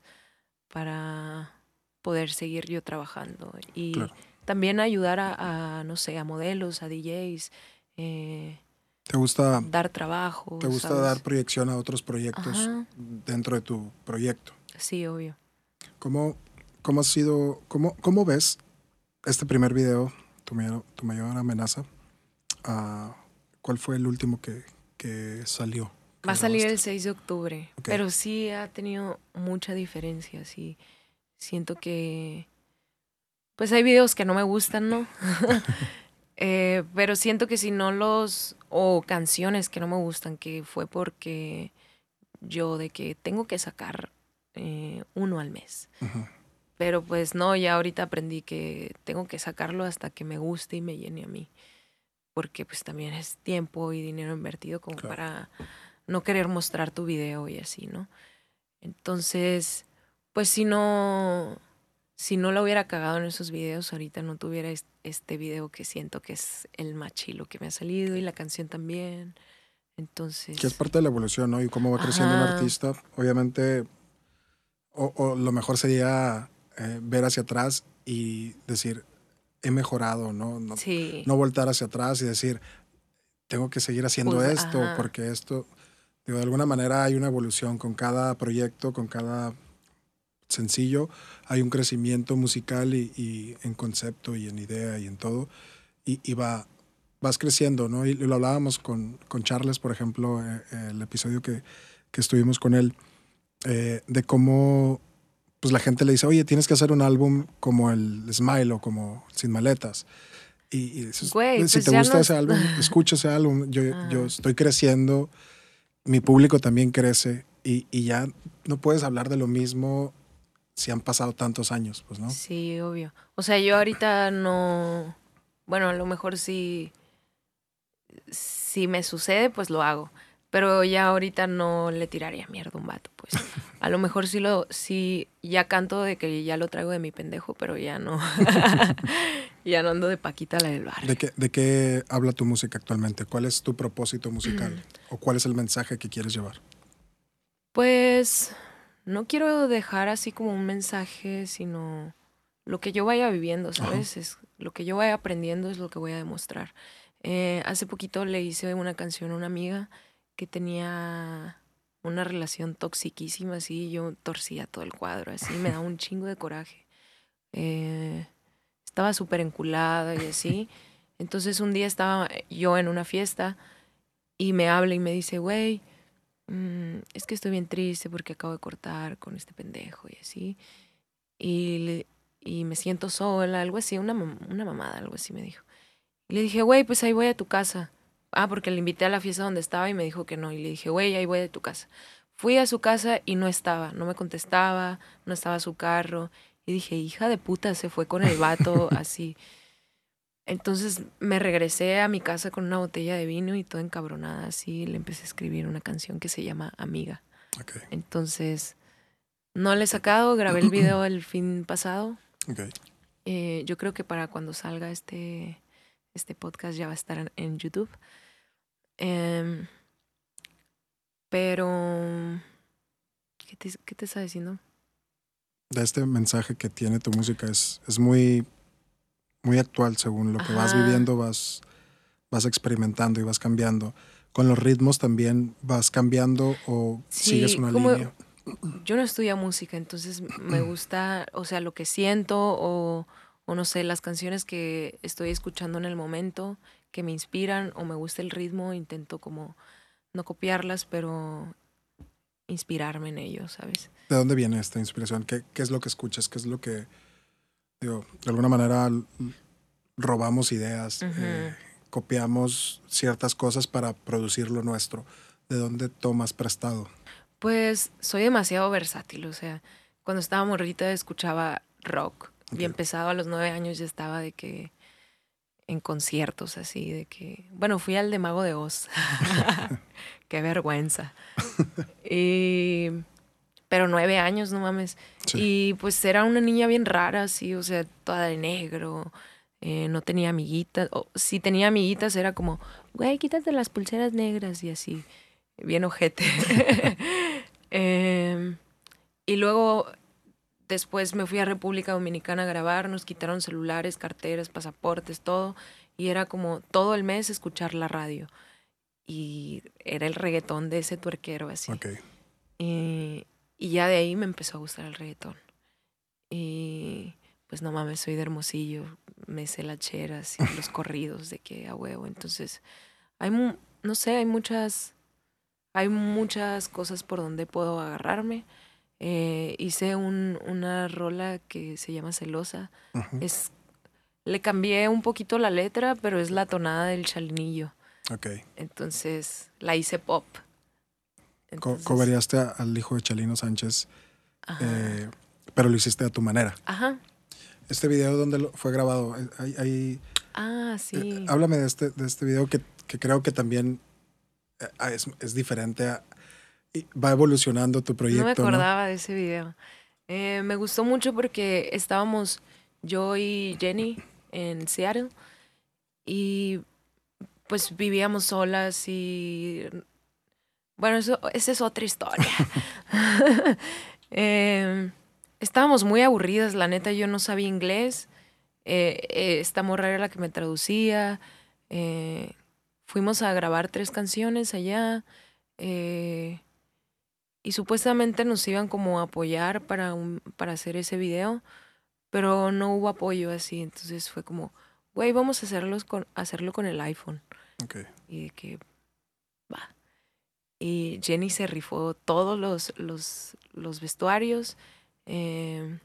Para poder seguir yo trabajando. Y Claro. También ayudar a, a, no sé, a modelos, a DJs. Eh, ¿Te gusta, dar trabajo. te gusta ¿sabes? dar proyección a otros proyectos Ajá. dentro de tu proyecto? Sí, obvio. ¿Cómo, cómo ha sido, cómo, cómo ves este primer video, tu mayor, tu mayor amenaza? Ah, ¿Cuál fue el último que, que salió? que Va a salir el grabaste? 6 de octubre, Ok. pero sí ha tenido mucha diferencia, sí. Siento que... Pues hay videos que no me gustan, ¿no? Eh, pero siento que si no los... o canciones que no me gustan, que fue porque yo de que tengo que sacar eh, uno al mes. Pero pues no, ya ahorita aprendí que tengo que sacarlo hasta que me guste y me llene a mí. Porque pues también es tiempo y dinero invertido como para no querer mostrar tu video y así, ¿no? Entonces, pues si no, si no lo hubiera cagado en esos videos, ahorita no tuviera este video que siento que es el más chilo que me ha salido y la canción también. Entonces. Que es parte de la evolución, ¿no? Y cómo va creciendo un artista. Obviamente, o, lo mejor sería eh, ver hacia atrás y decir, he mejorado, ¿no? No, sí. no voltar hacia atrás y decir, tengo que seguir haciendo pues, esto, porque esto, digo, de alguna manera hay una evolución con cada proyecto, con cada sencillo, hay un crecimiento musical y, en concepto y en idea y en todo, y, va, vas creciendo, ¿no? Y lo hablábamos con, con Charles, por ejemplo, eh, el episodio que, que, estuvimos con él, eh, de cómo pues la gente le dice, oye, tienes que hacer un álbum como el Smile o como Sin Maletas. Y, si pues te gusta ese álbum, escucha ese álbum. Yo, yo estoy creciendo, mi público también crece y, y, ya no puedes hablar de lo mismo si han pasado tantos años, pues, ¿no? Sí, obvio. O sea, yo ahorita no, bueno, a lo mejor sí, si me sucede, pues lo hago. Pero ya ahorita no le tiraría mierda a un vato, pues. A lo mejor sí lo, sí, ya canto de que ya lo traigo de mi pendejo, pero ya no. ya no ando de Paquita la del bar. ¿De qué, ¿De qué habla tu música actualmente? ¿Cuál es tu propósito musical? ¿O cuál es el mensaje que quieres llevar? Pues no quiero dejar así como un mensaje, sino lo que yo vaya viviendo, ¿sabes? Es, lo que yo vaya aprendiendo es lo que voy a demostrar. Eh, hace poquito le hice una canción a una amiga que tenía una relación toxiquísima, así, yo torcía todo el cuadro, así, me da un chingo de coraje. Eh, estaba súper enculada y así. Entonces un día estaba yo en una fiesta y me habla y me dice, güey, mm, es que estoy bien triste porque acabo de cortar con este pendejo y así. Y, y me siento sola, algo así, una, una mamada, algo así me dijo. Y le dije, güey, pues ahí voy a tu casa. Ah, porque le invité a la fiesta donde estaba y me dijo que no. Y le dije, güey, ahí voy de tu casa. Fui a su casa y no estaba, no me contestaba, no estaba su carro. Y dije, hija de puta, se fue con el vato así. Entonces me regresé a mi casa con una botella de vino y toda encabronada así. Le empecé a escribir una canción que se llama Amiga. Entonces, no le he sacado, grabé el video el fin pasado. Eh, yo creo que para cuando salga este, este podcast ya va a estar en YouTube. Em, pero, ¿qué te, ¿qué te, está diciendo? De este mensaje que tiene tu música es, es muy, muy actual según lo que vas viviendo, vas, vas experimentando y vas cambiando. Con los ritmos también vas cambiando o sigues una línea. Yo no estudio música, entonces me gusta, o sea, lo que siento o, o no sé, las canciones que estoy escuchando en el momento que me inspiran o me gusta el ritmo, intento como no copiarlas, pero inspirarme en ellos, ¿sabes? ¿De dónde viene esta inspiración? ¿Qué, qué es lo que escuchas? ¿Qué es lo que, digo, de alguna manera robamos ideas, eh, copiamos ciertas cosas para producir lo nuestro? ¿De dónde tomas prestado? Pues soy demasiado versátil, o sea, cuando estaba morrita escuchaba rock y empezado a los nueve años ya estaba de que en conciertos así, de que, bueno, fui al de Mago de Oz. Qué vergüenza. y, pero nueve años, no mames. Y pues era una niña bien rara, así, o sea, toda de negro. Eh, no tenía amiguitas. O si tenía amiguitas era como, güey, quítate las pulseras negras y así. Bien ojete. Em, y luego Después me fui a República Dominicana a grabar, nos quitaron celulares, carteras, pasaportes, todo. Y era como todo el mes escuchar la radio. Y era el reggaetón de ese tuerquero así. Y, ya de ahí me empezó a gustar el reggaetón. Y pues no mames, soy de Hermosillo, me sé las cheras y los corridos de que a huevo. Entonces, hay, no sé, hay muchas, hay muchas cosas por donde puedo agarrarme. Eh, hice un, una rola que se llama Celosa. es, le cambié un poquito la letra, pero es la tonada del chalinillo. Ok. Entonces la hice pop. Entonces, al hijo de Chalino Sánchez eh, pero lo hiciste a tu manera. Ajá. Este video, ¿dónde fue grabado? Hay, hay- Ah, eh, sí. háblame de este, de este video que, que creo que también eh, es, es diferente. a- y va evolucionando tu proyecto. no me ¿no? acordaba de ese video. Eh, me gustó mucho porque estábamos yo y Jenny en Seattle y pues vivíamos solas y bueno, eso, esa es otra historia. Eh, estábamos muy aburridas, la neta, yo no sabía inglés. Eh, eh, esta morra era la que me traducía. eh, fuimos a grabar tres canciones allá. eh, y supuestamente nos iban como a apoyar para, un- para hacer ese video, pero no hubo apoyo así. Entonces fue como, güey, vamos a hacerlos con, hacerlo con el iPhone. Y de que va. Y Jenny se rifó todos los, los, los vestuarios. Eh,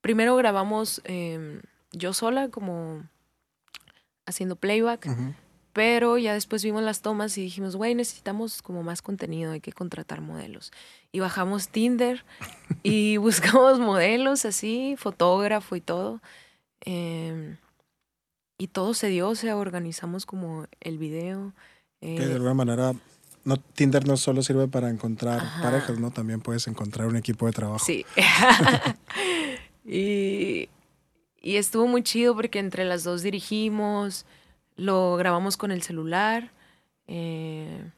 primero grabamos eh, yo sola, como haciendo playback, pero ya después vimos las tomas y dijimos, güey, necesitamos como más contenido, hay que contratar modelos. Y bajamos Tinder y buscamos modelos así, fotógrafo y todo. Eh, y todo se dio, o sea, organizamos como el video. Que eh, de alguna manera, no, Tinder no solo sirve para encontrar Ajá. parejas, ¿no? También puedes encontrar un equipo de trabajo. Sí. y, y estuvo muy chido porque entre las dos dirigimos, lo grabamos con el celular, eh,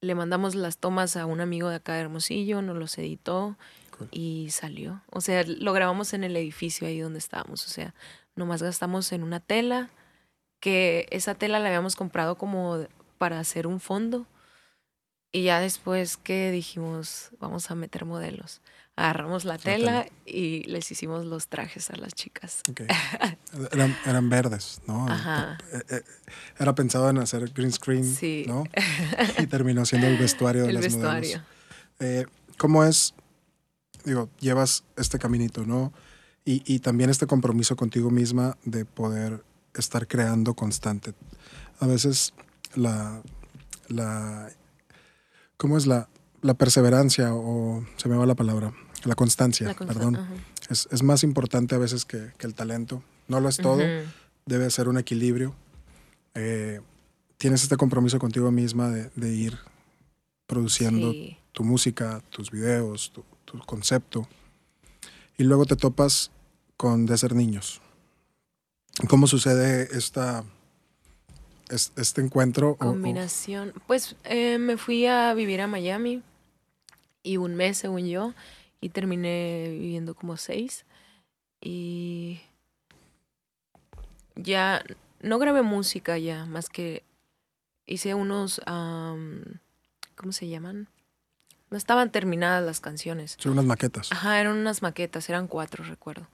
le mandamos las tomas a un amigo de acá de Hermosillo, nos los editó Cool. y salió. O sea, lo grabamos en el edificio ahí donde estábamos. O sea, nomás gastamos en una tela, que esa tela la habíamos comprado como para hacer un fondo. Y ya después que dijimos, vamos a meter modelos, agarramos la tela y les hicimos los trajes a las chicas. Ok. Eran, eran verdes, ¿no? Ajá. Eh, eh, Era pensado en hacer green screen, Sí. ¿no? Y terminó siendo el vestuario de El las vestuario. modelos. Eh, ¿Cómo es? Digo, llevas este caminito, ¿no? Y, y también este compromiso contigo misma de poder estar creando constante. A veces la, la ¿cómo es la, la perseverancia o se me va la palabra? La constancia, La consta- perdón. Es, es más importante a veces que, que el talento. No lo es todo, debe ser un equilibrio. Eh, tienes este compromiso contigo misma de, de ir produciendo Sí. tu música, tus videos, tu, tu concepto. Y luego te topas con De Ser Niños. ¿Cómo sucede esta, es- este encuentro? o- o- Combinación. Pues eh, me fui a vivir a Miami y un mes, según yo, y terminé viviendo como seis. Y ya no grabé música ya, más que hice unos, am, ¿cómo se llaman? No estaban terminadas las canciones. son unas maquetas. Ajá, eran unas maquetas, eran cuatro, recuerdo.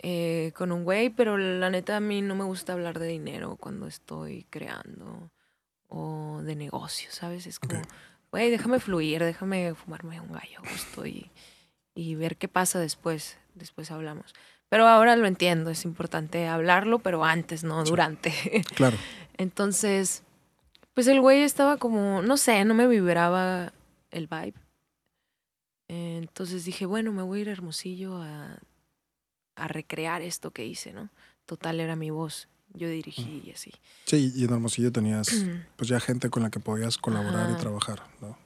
Eh, con un güey, pero la neta a mí no me gusta hablar de dinero cuando estoy creando o de negocio, ¿sabes? Es como, güey, déjame fluir, déjame fumarme un gallo a gusto y, y ver qué pasa después. Después hablamos. Pero ahora lo entiendo, es importante hablarlo, pero antes, no Sí. durante. Claro. Entonces, pues el güey estaba como, no sé, no me vibraba el vibe. Entonces dije, bueno, me voy a ir a Hermosillo a, a recrear esto que hice, ¿no? Total era mi voz, yo dirigí y así. Sí, y en Hermosillo tenías pues ya gente con la que podías colaborar y trabajar, ¿no?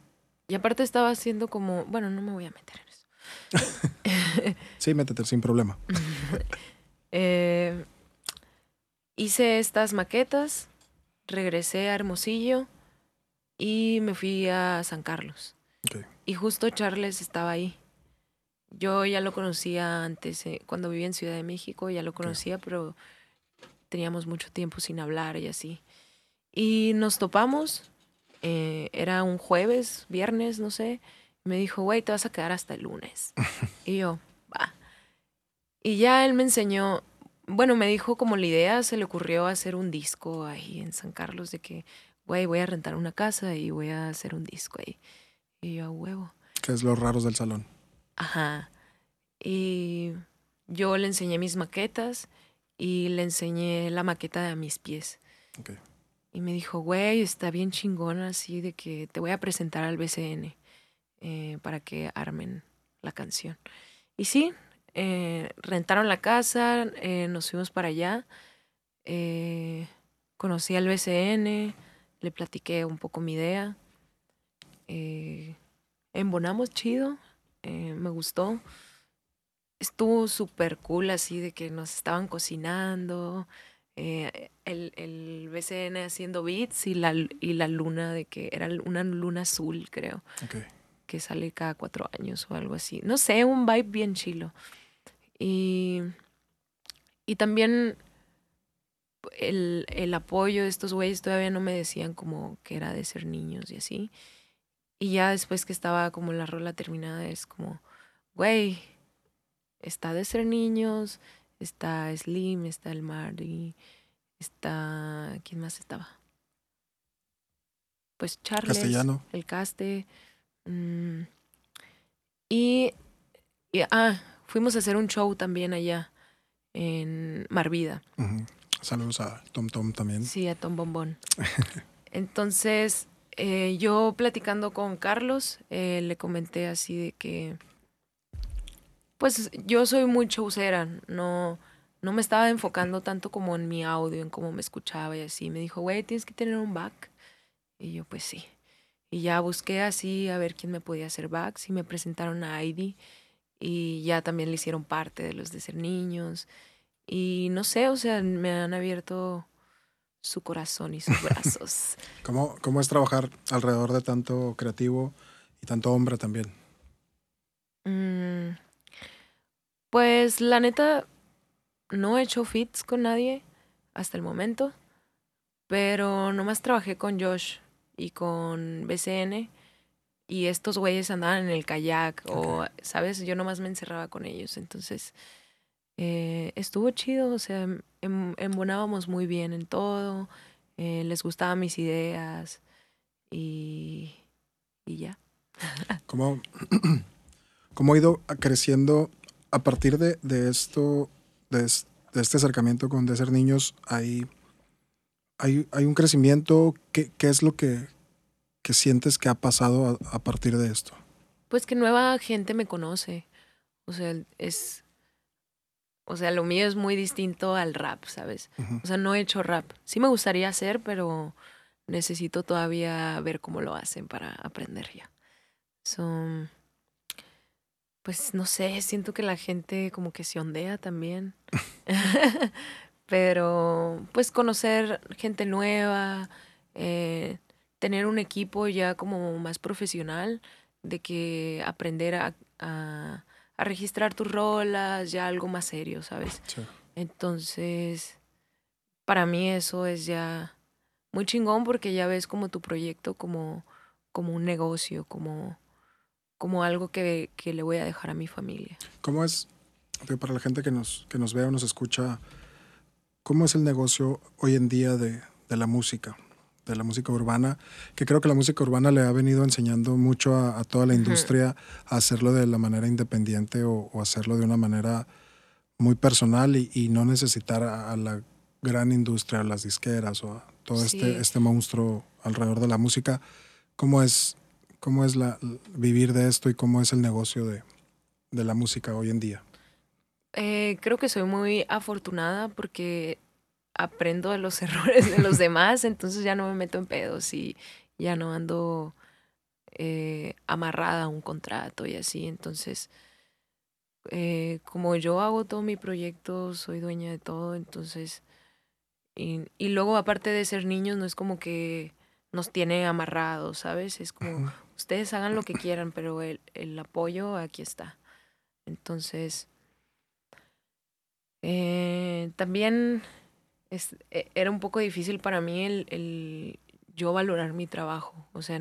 Y aparte estaba haciendo como, bueno, no me voy a meter en eso. Sí, métete sin problema. Eh, hice estas maquetas, regresé a Hermosillo y me fui a San Carlos. Y justo Charles estaba ahí. Yo ya lo conocía antes, eh, cuando vivía en Ciudad de México, ya lo conocía, pero teníamos mucho tiempo sin hablar y así. Y nos topamos, eh, era un jueves, viernes, no sé. Me dijo, güey, te vas a quedar hasta el lunes. y yo, va. Y ya él me enseñó, bueno, me dijo como la idea, se le ocurrió hacer un disco ahí en San Carlos, de que, güey, voy a rentar una casa y voy a hacer un disco ahí. Y yo, a huevo. Que es los raros del salón. Ajá. Y yo le enseñé mis maquetas y le enseñé la maqueta de mis pies. Ok. Y me dijo, güey, está bien chingona así de que te voy a presentar al BCN eh, para que armen la canción. Y sí, eh, rentaron la casa, eh, nos fuimos para allá, conocí al BCN, le platiqué un poco mi idea, embonamos chido, me gustó. Estuvo súper cool así de que nos estaban cocinando, el, el, BCN haciendo beats y la, y la luna de que era una luna azul, creo. Que sale cada cuatro años o algo así. No sé, un vibe bien chilo. Y, y también el, el, apoyo de estos güeyes todavía no me decían como que era de ser niños y así. Y ya después que estaba como la rola terminada es como, güey, está de ser niños, está Slim, está el Marty, está... ¿Quién más estaba? Pues Charles, Castellano. el Caste. Mm, y, y, Ah, Fuimos a hacer un show también allá en Marvida. Saludos a Tom Tom también. Sí, a Tom Bombón. Entonces, eh, yo platicando con Carlos, eh, le comenté así de que, pues yo soy muy showcera, no, no me estaba enfocando tanto como en mi audio, en cómo me escuchaba y así. Me dijo, güey, tienes que tener un back. Y yo, pues sí. Y ya busqué así a ver quién me podía hacer backs y me presentaron a Heidi y ya también le hicieron parte de los de ser niños. Y no sé, o sea, me han abierto su corazón y sus brazos. ¿Cómo, ¿Cómo es trabajar alrededor de tanto creativo y tanto hombre también? Mm, pues la neta, no he hecho fits con nadie hasta el momento, pero nomás trabajé con Josh y con BCN y estos güeyes andaban en el kayak o, ¿sabes? Yo nomás me encerraba con ellos. Entonces, eh, estuvo chido, o sea, em, embonábamos muy bien en todo, eh, les gustaban mis ideas y, y ya. ¿Cómo, ¿Cómo ha ido creciendo a partir de, de esto, de, de, este acercamiento con De Ser Niños? Hay, hay, hay un crecimiento, ¿qué, ¿qué es lo que ¿Qué sientes que ha pasado a, partir de esto? Pues que nueva gente me conoce. O sea, es. O sea, lo mío es muy distinto al rap, ¿sabes? O sea, no he hecho rap. Sí me gustaría hacer, pero necesito todavía ver cómo lo hacen para aprender ya. Son. Pues no sé, siento que la gente como que se ondea también. pero, pues conocer gente nueva. Eh, tener un equipo ya como más profesional, de que aprender a, a, registrar tus rolas, ya algo más serio, ¿sabes? Entonces, para mí eso es ya muy chingón porque ya ves como tu proyecto como, como un negocio, como, como algo que, que le voy a dejar a mi familia. ¿Cómo es, para la gente que nos, que nos ve o nos escucha, cómo es el negocio hoy en día de, de la música? De la música urbana, que creo que la música urbana le ha venido enseñando mucho a, toda la industria a hacerlo de la manera independiente o, hacerlo de una manera muy personal y, no necesitar a, la gran industria, a las disqueras o a todo este, este monstruo alrededor de la música. ¿Cómo es, cómo es la, vivir de esto y cómo es el negocio de, de la música hoy en día? Eh, creo que soy muy afortunada porque aprendo de los errores de los demás, entonces ya no me meto en pedos y ya no ando eh, amarrada a un contrato y así. Entonces, eh, como yo hago todo mi proyecto, soy dueña de todo, entonces... Y, y, luego, aparte de ser niños, no es como que nos tiene amarrados, ¿sabes? Es como, ustedes hagan lo que quieran, pero el, el apoyo aquí está. Entonces, eh, también es, e, era un poco difícil para mí el, el, yo valorar mi trabajo. O sea,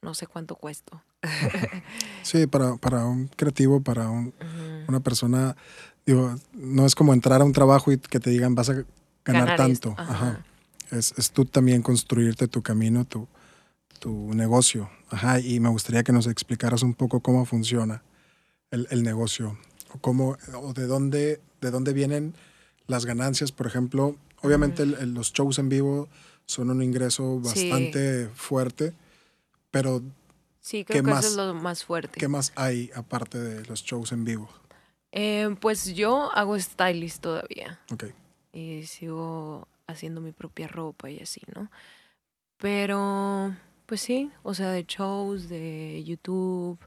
no sé cuánto cuesto. sí, para, para un creativo, para una persona, digo, no es como entrar a un trabajo y que te digan vas a ganar, tanto. Es, es, tú también construirte tu camino, tu, tu negocio. Ajá, y me gustaría que nos explicaras un poco cómo funciona el, el negocio, o cómo, o de dónde, de dónde vienen las ganancias, por ejemplo, Obviamente los shows en vivo son un ingreso bastante fuerte, pero Sí, creo ¿Qué que más? eso es lo más fuerte. ¿Qué más hay aparte de los shows en vivo? Eh, pues yo hago stylist todavía Ok. y sigo haciendo mi propia ropa y así, ¿no? Pero, pues sí, o sea, de shows, de YouTube.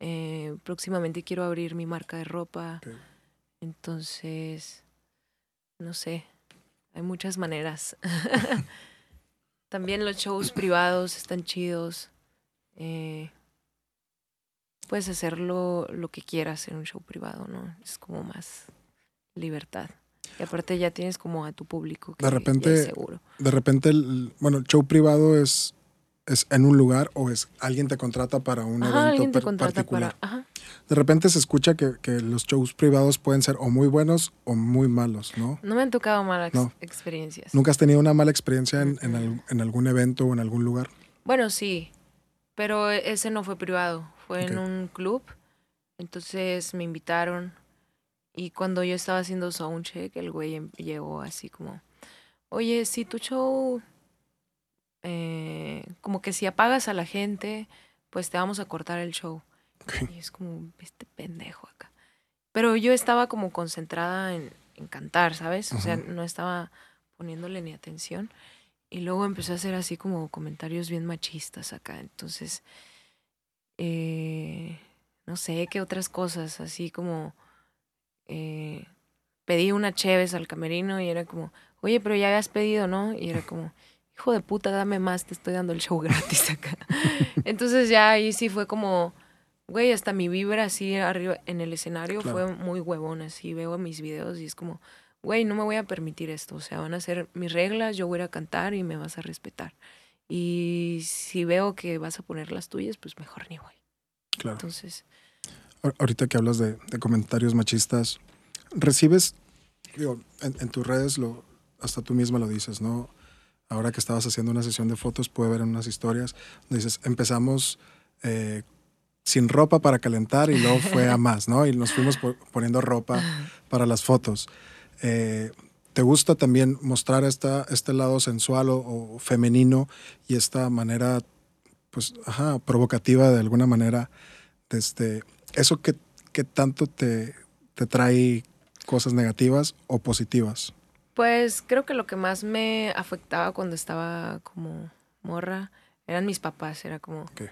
eh, próximamente quiero abrir mi marca de ropa. Ok. Entonces, no sé, hay muchas maneras. También los shows privados están chidos. eh, puedes hacer lo, que quieras en un show privado, ¿no? Es como más libertad. Y aparte ya tienes como a tu público que De repente- seguro. De repente, el, bueno, el show privado es, es en un lugar o es alguien te contrata para un Ajá, evento per- particular. para... Ajá. De repente se escucha que, que los shows privados pueden ser o muy buenos o muy malos, ¿no? No me han tocado malas No. experiencias. ¿Nunca has tenido una mala experiencia en, en algún evento o en algún lugar? Bueno, sí, pero e- ese no fue privado, fue en un club. Entonces me invitaron y cuando yo estaba haciendo soundcheck, el güey em- llegó así como, oye, si tu show, eh, como que si apagas a la gente, pues te vamos a cortar el show. Y es como, este pendejo acá. Pero yo estaba como concentrada en, en cantar, ¿sabes? O sea, no estaba poniéndole ni atención. Y luego empecé a hacer así como comentarios bien machistas acá. Entonces, eh, no sé qué otras cosas, así como eh, pedí una cheves al camerino y era como, oye, pero ya habías pedido, ¿no? Y era como, hijo de puta, dame más, te estoy dando el show gratis acá. Entonces ya ahí sí fue como, güey, hasta mi vibra así arriba en el escenario Claro. fue muy huevona, así veo mis videos y es como, güey, no me voy a permitir esto, o sea, van a ser mis reglas, yo voy a cantar y me vas a respetar. Y si veo que vas a poner las tuyas, pues mejor ni voy. Claro. Entonces, Ahor- Ahorita que hablas de, de comentarios machistas, recibes, digo, en, en tus redes, lo, hasta tú misma lo dices, ¿no? Ahora que estabas haciendo una sesión de fotos, pude ver en unas historias, dices, empezamos eh, sin ropa para calentar y luego fue a más, ¿no? Y nos fuimos po- poniendo ropa para las fotos. Eh, ¿Te gusta también mostrar esta, este lado sensual o, femenino y esta manera, pues, ajá, provocativa de alguna manera? Desde, ¿Eso que, que tanto te, te trae cosas negativas o positivas? Pues creo que lo que más me afectaba cuando estaba como morra eran mis papás, era como... Ok.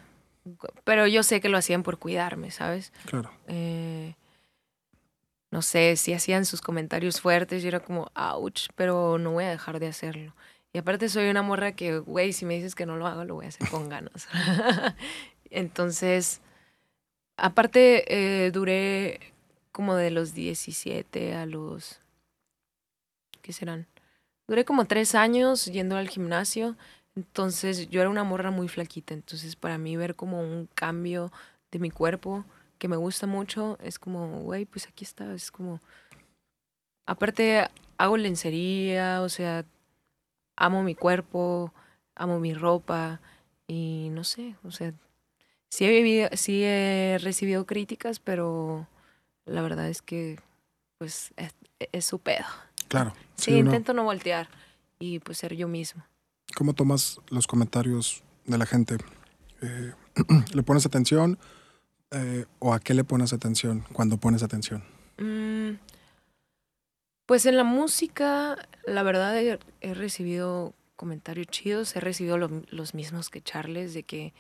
Pero yo sé que lo hacían por cuidarme, ¿sabes? Claro. eh, no sé, si hacían sus comentarios fuertes, yo era como, ouch, pero no voy a dejar de hacerlo. Y aparte soy una morra que, güey, si me dices que no lo hago, lo voy a hacer con ganas. Entonces, aparte, eh, duré como de los 17 a los, ¿qué serán? Duré como tres años yendo al gimnasio. Entonces, yo era una morra muy flaquita. Entonces, para mí ver como un cambio de mi cuerpo que me gusta mucho, es como, güey, pues aquí está, es como... Aparte, hago lencería, o sea, amo mi cuerpo, amo mi ropa y no sé, o sea, sí he, vivido, sí he recibido críticas, pero la verdad es que, pues, es, es su pedo. Claro. Sí, uno- intento no voltear y pues ser yo mismo. ¿Cómo tomas los comentarios de la gente? Eh, ¿Le pones atención eh, o a qué le pones atención cuando pones atención? Mm, Pues en la música, la verdad he, he recibido comentarios chidos, he recibido lo- los mismos que Charles, de que,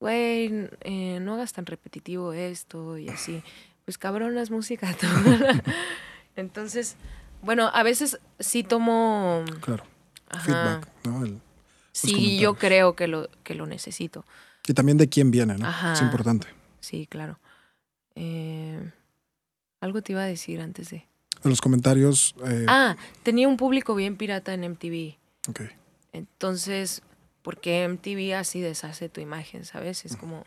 güey, eh, no hagas tan repetitivo esto y así. Pues cabrón, es música. tú. Entonces, bueno, a veces sí tomo... Claro. ajá, Feedback, ¿no? El- sí, yo creo que lo, que lo necesito. y también de quién viene, ¿no? Ajá. Es importante. Sí, claro. Eh, algo te iba a decir antes de... De los comentarios, eh, Ah, tenía un público bien pirata en MTV. ok. Entonces, porque MTV así deshace tu imagen, ¿sabes? Es como,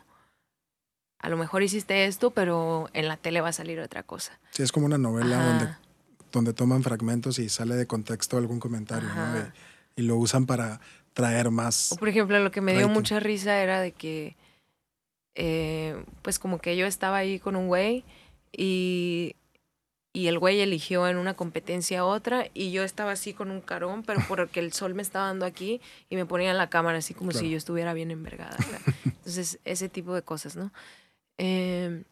a lo mejor hiciste esto, pero en la tele va a salir otra cosa. Sí, es como una novela Ajá. donde, donde toman fragmentos y sale de contexto algún comentario, ¿no? Y, y lo usan para traer más. O por ejemplo, lo que me dio Rating. mucha risa era de que, eh, pues como que yo estaba ahí con un güey y, y el güey eligió en una competencia a otra y yo estaba así con un carón, pero porque el sol me estaba dando aquí y me ponía en la cámara así como Claro. si yo estuviera bien envergada. Entonces, ese tipo de cosas, ¿no? Em,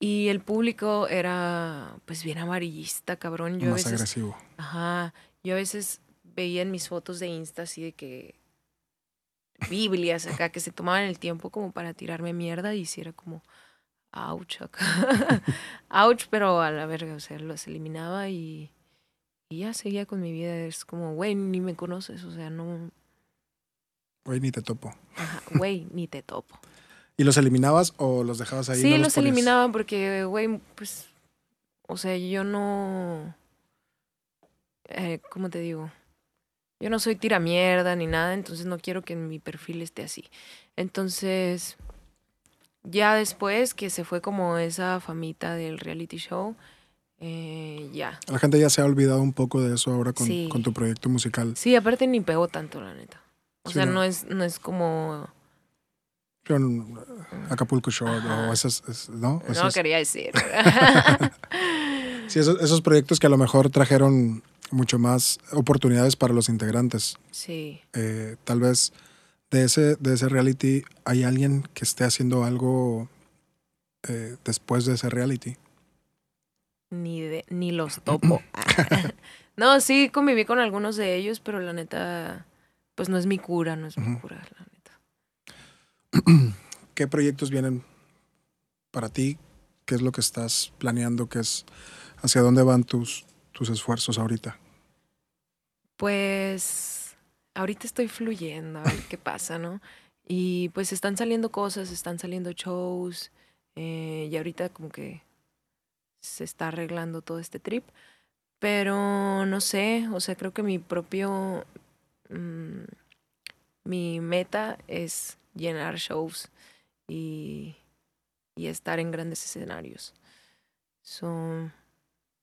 y el público era, pues, bien amarillista, cabrón. Yo a Más veces, agresivo. Ajá. Yo a veces veía en mis fotos de Insta así de que Biblias acá que se tomaban el tiempo como para tirarme mierda y si era como ouch acá. ouch, pero a la verga, o sea, los eliminaba y, y ya seguía con mi vida. Es como, güey, ni me conoces, o sea, no, Güey, ni te topo. ajá, güey, ni te topo. ¿Y los eliminabas o los dejabas ahí? Sí, no los ponías? eliminaba porque, güey, pues, o sea, yo no, eh, ¿cómo te digo? Yo no soy tiramierda ni nada, entonces no quiero que mi perfil esté así. Entonces, ya después que se fue como esa famita del reality show, eh, ya. La gente ya se ha olvidado un poco de eso ahora con, Sí. con tu proyecto musical. Sí, aparte ni pegó tanto, la neta. O Sí, sea, no. no es, no es como... Acapulco Shore o esas, es- ¿no? No quería decir. sí, esos, esos proyectos que a lo mejor trajeron mucho más oportunidades para los integrantes. sí. Eh, tal vez de ese, de ese reality hay alguien que esté haciendo algo eh, después de ese reality. Ni, de, ni los topo. no, sí, conviví con algunos de ellos, pero la neta, pues no es mi cura, no es mi cura, la. ¿Qué proyectos vienen para ti? ¿Qué es lo que estás planeando? ¿Qué es hacia dónde van tus, tus esfuerzos ahorita? Pues ahorita estoy fluyendo, a ver qué pasa, ¿no? Y pues están saliendo cosas, están saliendo shows, eh, y ahorita como que se está arreglando todo este trip. Pero no sé, o sea, creo que mi propio, mm, mi meta es llenar shows y, y estar en grandes escenarios. So,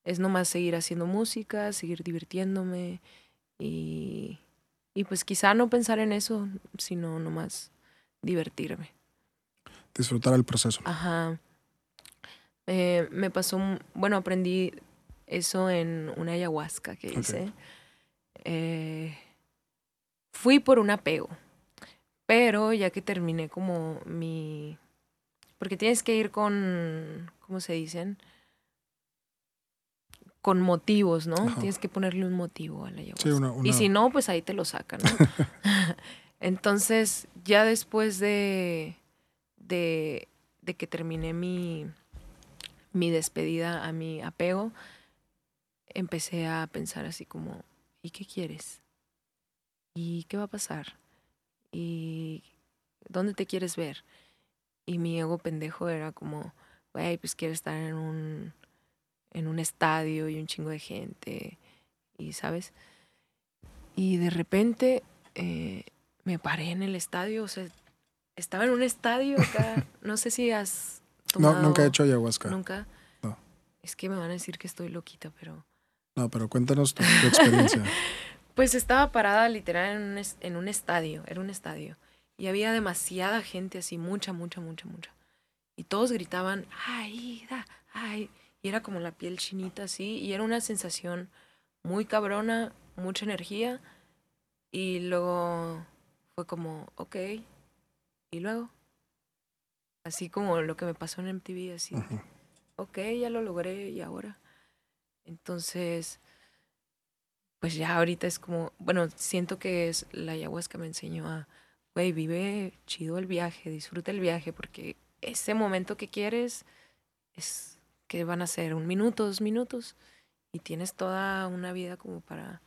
es nomás seguir haciendo música, seguir divirtiéndome y, y pues quizá no pensar en eso, sino nomás divertirme. Disfrutar el proceso. Ajá. Eh, me pasó, bueno, aprendí eso en una ayahuasca que hice. Eh, fui por un apego, pero ya que terminé como mi... Porque tienes que ir con, ¿cómo se dicen? Con motivos, ¿no? Ajá. Tienes que ponerle un motivo a la ayahuasca. Sí, una, una- Y si no, pues ahí te lo sacan, ¿no? Entonces, ya después de, de, de que terminé mi, mi despedida a mi apego, empecé a pensar así como, ¿y qué quieres? ¿Y qué va a pasar? ¿Y dónde te quieres ver? Y mi ego pendejo era como, güey, pues quiero estar en un, en un estadio y un chingo de gente, y sabes. Y de repente eh, me paré en el estadio, o sea, estaba en un estadio acá, no sé si has no, tomado... nunca he hecho ayahuasca. Nunca. No. Es que me van a decir que estoy loquita, pero... No, pero cuéntanos tu, tu experiencia. Pues estaba parada literal en un, es- en un estadio, era un estadio. Y había demasiada gente así, mucha, mucha, mucha, mucha. Y todos gritaban, ¡ay, da, ay! Y era como la piel chinita así. Y era una sensación muy cabrona, mucha energía. Y luego fue como, ok. Y luego, así como lo que me pasó en MTV, así, Ujú. ok, ya lo logré y ahora. Entonces, pues ya ahorita es como, bueno, siento que es la ayahuasca me enseñó a, güey, vive chido el viaje, disfruta el viaje, porque ese momento que quieres es que van a ser un minuto, dos minutos, y tienes toda una vida como para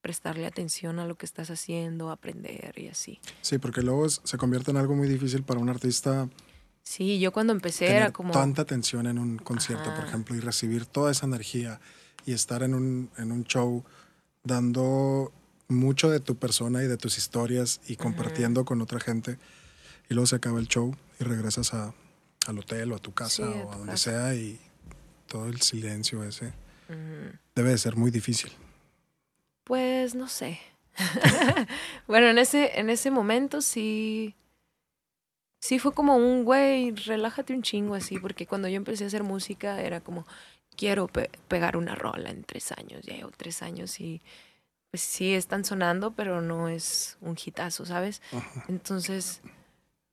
prestarle atención a lo que estás haciendo, aprender y así. Sí, porque luego es- se convierte en algo muy difícil para un artista Sí, yo cuando empecé tener era como... tanta atención en un concierto, por Ajá. ejemplo, y recibir toda esa energía y estar en un, en un show dando mucho de tu persona y de tus historias y compartiendo con otra gente. Y luego se acaba el show y regresas a, al hotel o a tu casa Sí, a o tu a donde casa. sea y todo el silencio ese debe de ser muy difícil. Pues no sé. bueno, en ese, en ese momento sí. Sí fue como un güey, relájate un chingo así, porque cuando yo empecé a hacer música era como, quiero pe- pegar una rola en tres años, ya llevo tres años y pues sí están sonando, pero no es un hitazo, ¿sabes? Ajá. Entonces,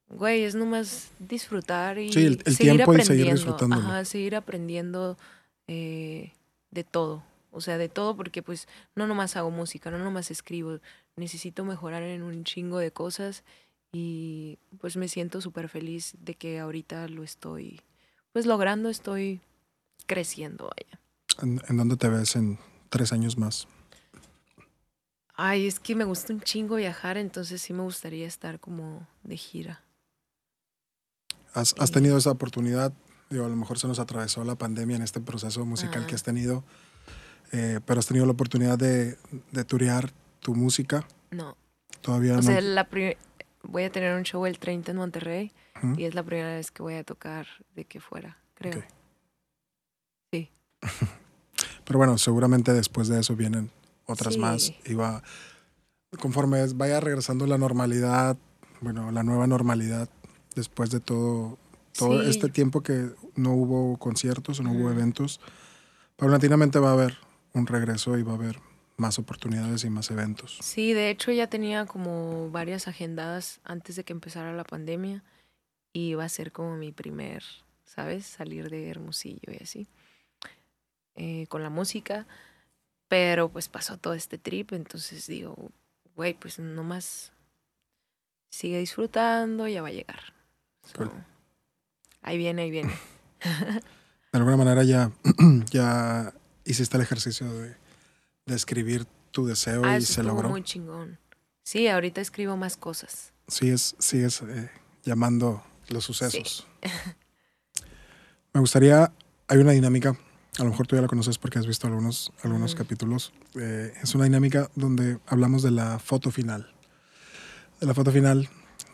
güey, es nomás disfrutar y Sí, el- el seguir tiempo y aprendiendo. seguir disfrutándolo. Ajá, seguir aprendiendo eh, de todo. O sea, de todo porque pues no nomás hago música, no nomás escribo. Necesito mejorar en un chingo de cosas y pues me siento súper feliz de que ahorita lo estoy pues logrando, estoy creciendo, vaya. ¿En, en dónde te ves en tres años más? Ay, es que me gusta un chingo viajar, entonces sí me gustaría estar como de gira. ¿Has, has tenido esa oportunidad? Digo, a lo mejor se nos atravesó la pandemia en este proceso musical Ajá. que has tenido, eh, pero has tenido la oportunidad de, de turear tu música. No, Todavía o no. sea, la voy a tener un show el 30 en Monterrey y es la primera vez que voy a tocar de que fuera, creo. Ok. Pero bueno, seguramente después de eso vienen otras Sí. más. Y va, conforme vaya regresando la normalidad, bueno, la nueva normalidad, después de todo, todo Sí. este tiempo que no hubo conciertos, no hubo Ujú. eventos, paulatinamente va a haber un regreso y va a haber más oportunidades y más eventos. Sí, de hecho ya tenía como varias agendadas antes de que empezara la pandemia y iba a ser como mi primer, ¿sabes? Salir de Hermosillo y así, eh, con la música, pero pues pasó todo este trip, entonces digo, güey, pues nomás sigue disfrutando, ya va a llegar. So, Cool. Ahí viene, ahí viene. De alguna manera ya, ya hiciste el ejercicio de, de escribir tu deseo Ah, y se logró. muy chingón. Sí, ahorita escribo más cosas. sigues, sigues eh, llamando los sucesos. Me gustaría, hay una dinámica, a lo mejor tú ya la conoces porque has visto algunos, algunos Ujú. capítulos. eh, es una dinámica donde hablamos de la foto final. De la foto final,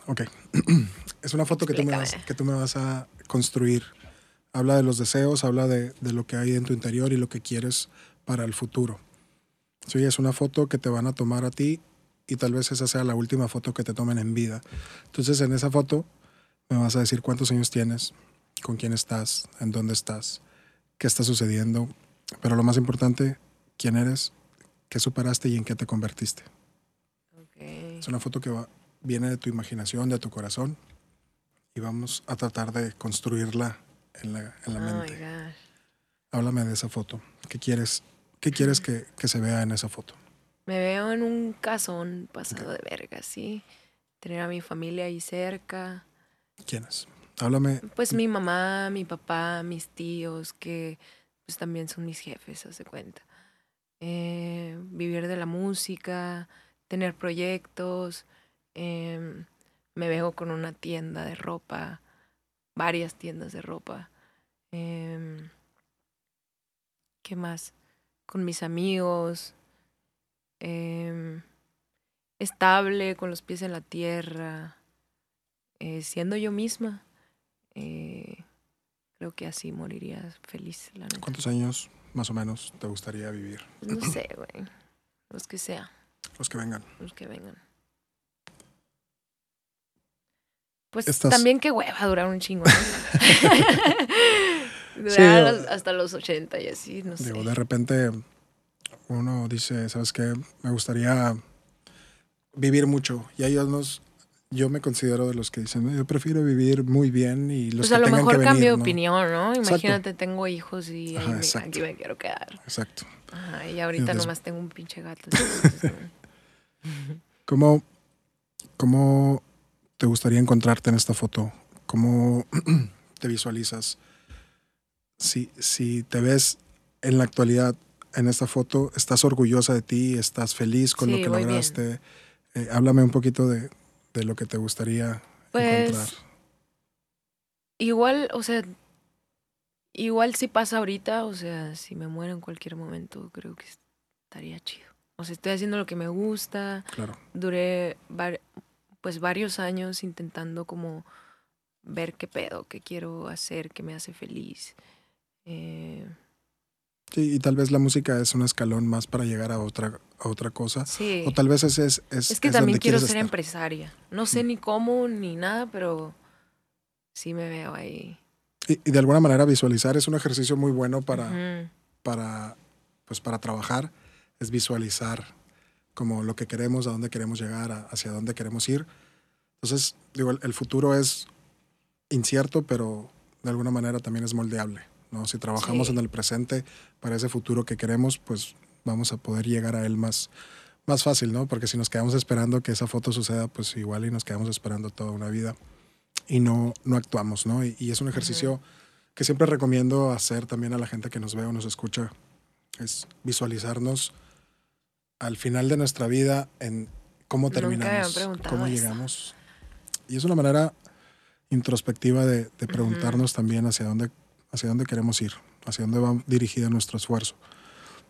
ok. es una foto que tú, me vas, que tú me vas a construir. Habla de los deseos, habla de, de lo que hay en tu interior y lo que quieres para el futuro. Sí, es una foto que te van a tomar a ti y tal vez esa sea la última foto que te tomen en vida. Entonces en esa foto me vas a decir cuántos años tienes, con quién estás, en dónde estás, qué está sucediendo, pero lo más importante, quién eres, qué superaste y en qué te convertiste. Ok. Es una foto que va- viene de tu imaginación, de tu corazón y vamos a tratar de construirla en la, en la Oh my mente. gosh. Háblame de esa foto. ¿Qué quieres, qué quieres que, que se vea en esa foto? Me veo en un casón pasado de verga, ¿sí? Tener a mi familia ahí cerca. ¿Quiénes? Pues mi mamá, mi papá, mis tíos, que pues también son mis jefes, hace cuenta. Eh, vivir de la música, tener proyectos. em, me veo con una tienda de ropa, varias tiendas de ropa. em, ¿Qué más? Con mis amigos. em, estable, con los pies en la tierra, eh, siendo yo misma. Creo que así moriría feliz, la neta. ¿Cuántos años más o menos te gustaría vivir? No sé, güey. Los que sea, Los que vengan. los que vengan. Pues Estás- también qué hueva durar un chingo. ¿no? durar Sí, o- los- hasta los 80 y así, no sé. Digo, de repente uno dice, ¿sabes qué? Me gustaría vivir mucho. Y hay unos, yo me considero de los que dicen, "No, yo prefiero vivir muy bien y los pues que a lo tengan mejor que cambio venir, de ¿no?". opinión, ¿no? Exacto. Imagínate, tengo hijos y Ajá, me- aquí me quiero quedar. Exacto. Ajá, y ahorita nomás tengo un pinche gato. ¿Cómo, ¿Cómo te gustaría encontrarte en esta foto? ¿Cómo te visualizas? Si, si te ves en la actualidad en esta foto, ¿estás orgullosa de ti? ¿Estás feliz con lo que lograste? Eh, háblame un poquito de, de lo que te gustaría Pues, encontrar. Igual, o sea, igual si pasa ahorita, o sea, si me muero en cualquier momento, creo que estaría chido. O sea, estoy haciendo lo que me gusta, Claro. duré var- pues varios años intentando como ver qué pedo, qué quiero hacer, qué me hace feliz. Eh, Sí, y tal vez la música es un escalón más para llegar a otra, a otra cosa. sí. O tal vez es, es, Es que es también donde quiero ser estar. empresaria. No sé ni cómo ni nada, pero sí me veo ahí. Y, y de alguna manera visualizar es un ejercicio muy bueno para, para, pues para trabajar, es visualizar como lo que queremos, a dónde queremos llegar, a- hacia dónde queremos ir. Entonces, digo, el, futuro es incierto, pero de alguna manera también es moldeable. ¿No? Si trabajamos en el presente para ese futuro que queremos, pues vamos a poder llegar a él más, más fácil, ¿no? Porque si nos quedamos esperando que esa foto suceda, pues igual y nos quedamos esperando toda una vida y no, no actuamos, ¿no? Y, es un ejercicio que siempre recomiendo hacer también a la gente que nos ve o nos escucha, es visualizarnos al final de nuestra vida en cómo terminamos, cómo llegamos. Y es una manera introspectiva de, preguntarnos también hacia dónde, hacia dónde queremos ir, hacia dónde va dirigida nuestro esfuerzo.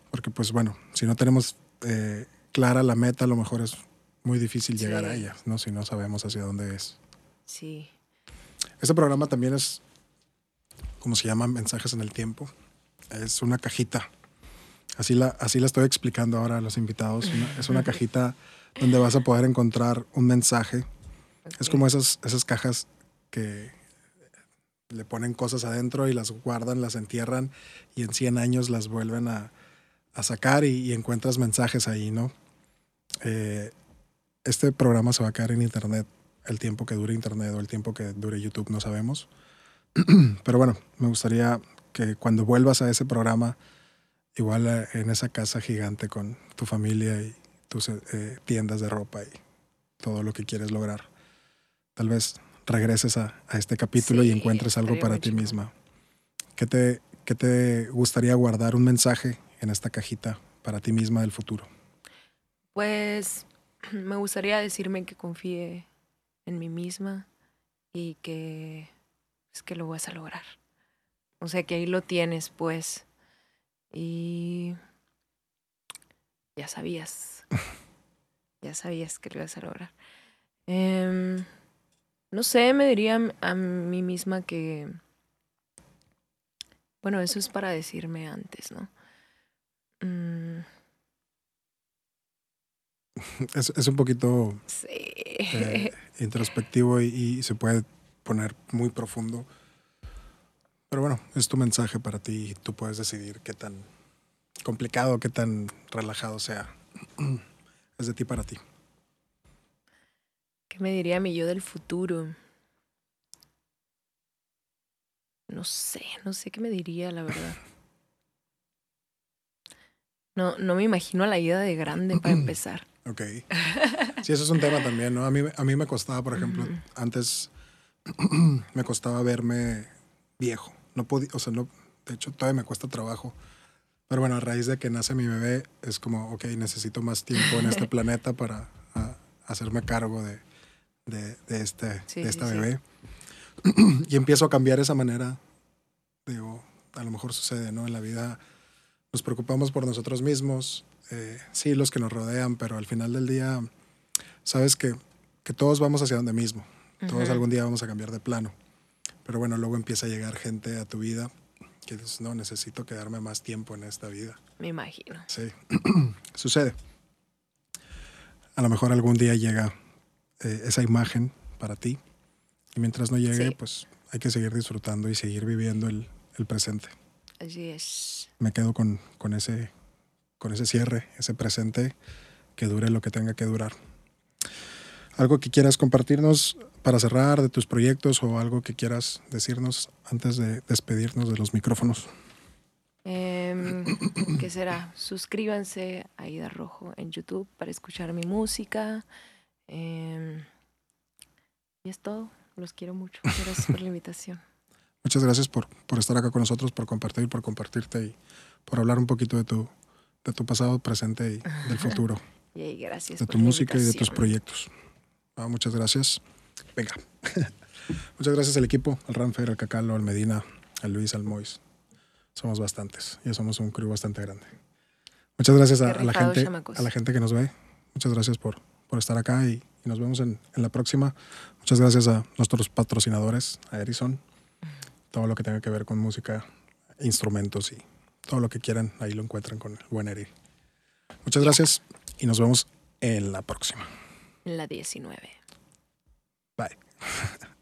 Porque pues bueno, si no tenemos eh, clara la meta, a lo mejor es muy difícil llegar a ella, ¿no? Si no sabemos hacia dónde es. Sí. Este programa también es, como se llama, Mensajes en el Tiempo. Es una cajita. Así la, así la estoy explicando ahora a los invitados. es una cajita donde vas a poder encontrar un mensaje. Es como esas, esas cajas que le ponen cosas adentro y las guardan, las entierran y en 100 años las vuelven a, a sacar y, encuentras mensajes ahí, ¿no? Eh, este programa se va a quedar en internet el tiempo que dure internet o el tiempo que dure YouTube, no sabemos. Pero bueno, me gustaría que cuando vuelvas a ese programa, igual eh, en esa casa gigante con tu familia y tus eh, tiendas de ropa y todo lo que quieres lograr, tal vez regreses a, este capítulo y encuentres algo para ti misma. ¿Qué te, ¿Qué te gustaría guardar? Un mensaje en esta cajita para ti misma del futuro? Pues me gustaría decirme que confíe en mí misma y que es que lo vas a lograr. O sea que ahí lo tienes, pues. Y ya sabías. ya sabías que lo ibas a lograr. Em, no sé, me diría a mí misma que... Bueno, eso es para decirme antes, ¿no? Mm. Es, un poquito eh, introspectivo y, se puede poner muy profundo. Pero bueno, es tu mensaje para ti y tú puedes decidir qué tan complicado, qué tan relajado sea. Es de ti para ti. ¿Qué me diría mi yo del futuro? No sé, no sé qué me diría, la verdad. No, no me imagino a la ida de grande para empezar. Ok. Sí, eso es un tema también, ¿no? A mí, a mí me costaba, por ejemplo, antes me costaba verme viejo. No podía, o sea, no, de hecho, todavía me cuesta trabajo. Pero bueno, a raíz de que nace mi bebé, es como, ok, necesito más tiempo en este planeta para hacerme cargo de, de, de este, de esta bebé. y empiezo a cambiar esa manera. Digo, a lo mejor sucede, ¿no? En la vida nos preocupamos por nosotros mismos, eh, sí, los que nos rodean, pero al final del día, sabes que, que todos vamos hacia donde mismo, todos algún día vamos a cambiar de plano. Pero bueno, luego empieza a llegar gente a tu vida que dices, no, necesito quedarme más tiempo en esta vida. Me imagino. Sí, sucede. A lo mejor algún día llega eh, esa imagen para ti y mientras no llegue, pues hay que seguir disfrutando y seguir viviendo el, el presente. Así es. Me quedo con, con, ese, con ese cierre, ese presente, que dure lo que tenga que durar. ¿Algo que quieras compartirnos para cerrar de tus proyectos o algo que quieras decirnos antes de despedirnos de los micrófonos? Em, ¿Qué será? Suscríbanse a Ida Rojo en YouTube para escuchar mi música. Em, y es todo. Los quiero mucho. Gracias por la invitación. Muchas gracias por, por estar acá con nosotros, por compartir, por compartirte y por hablar un poquito de tu, de tu pasado, presente y del futuro. y gracias. De tu música y de tus proyectos. Ah, muchas gracias. Venga. muchas gracias al equipo, al Ranfer, al Cacalo, al Medina, al Luis, al Mois. Somos bastantes. Ya somos un crew bastante grande. Muchas gracias a, la gente, a la gente que nos ve. Muchas gracias por, por estar acá y, nos vemos en, en, la próxima. Muchas gracias a nuestros patrocinadores, a Erison, todo lo que tenga que ver con música, instrumentos y todo lo que quieran, ahí lo encuentran con el buen Eri. Muchas gracias y nos vemos en la próxima. La 19. Bye.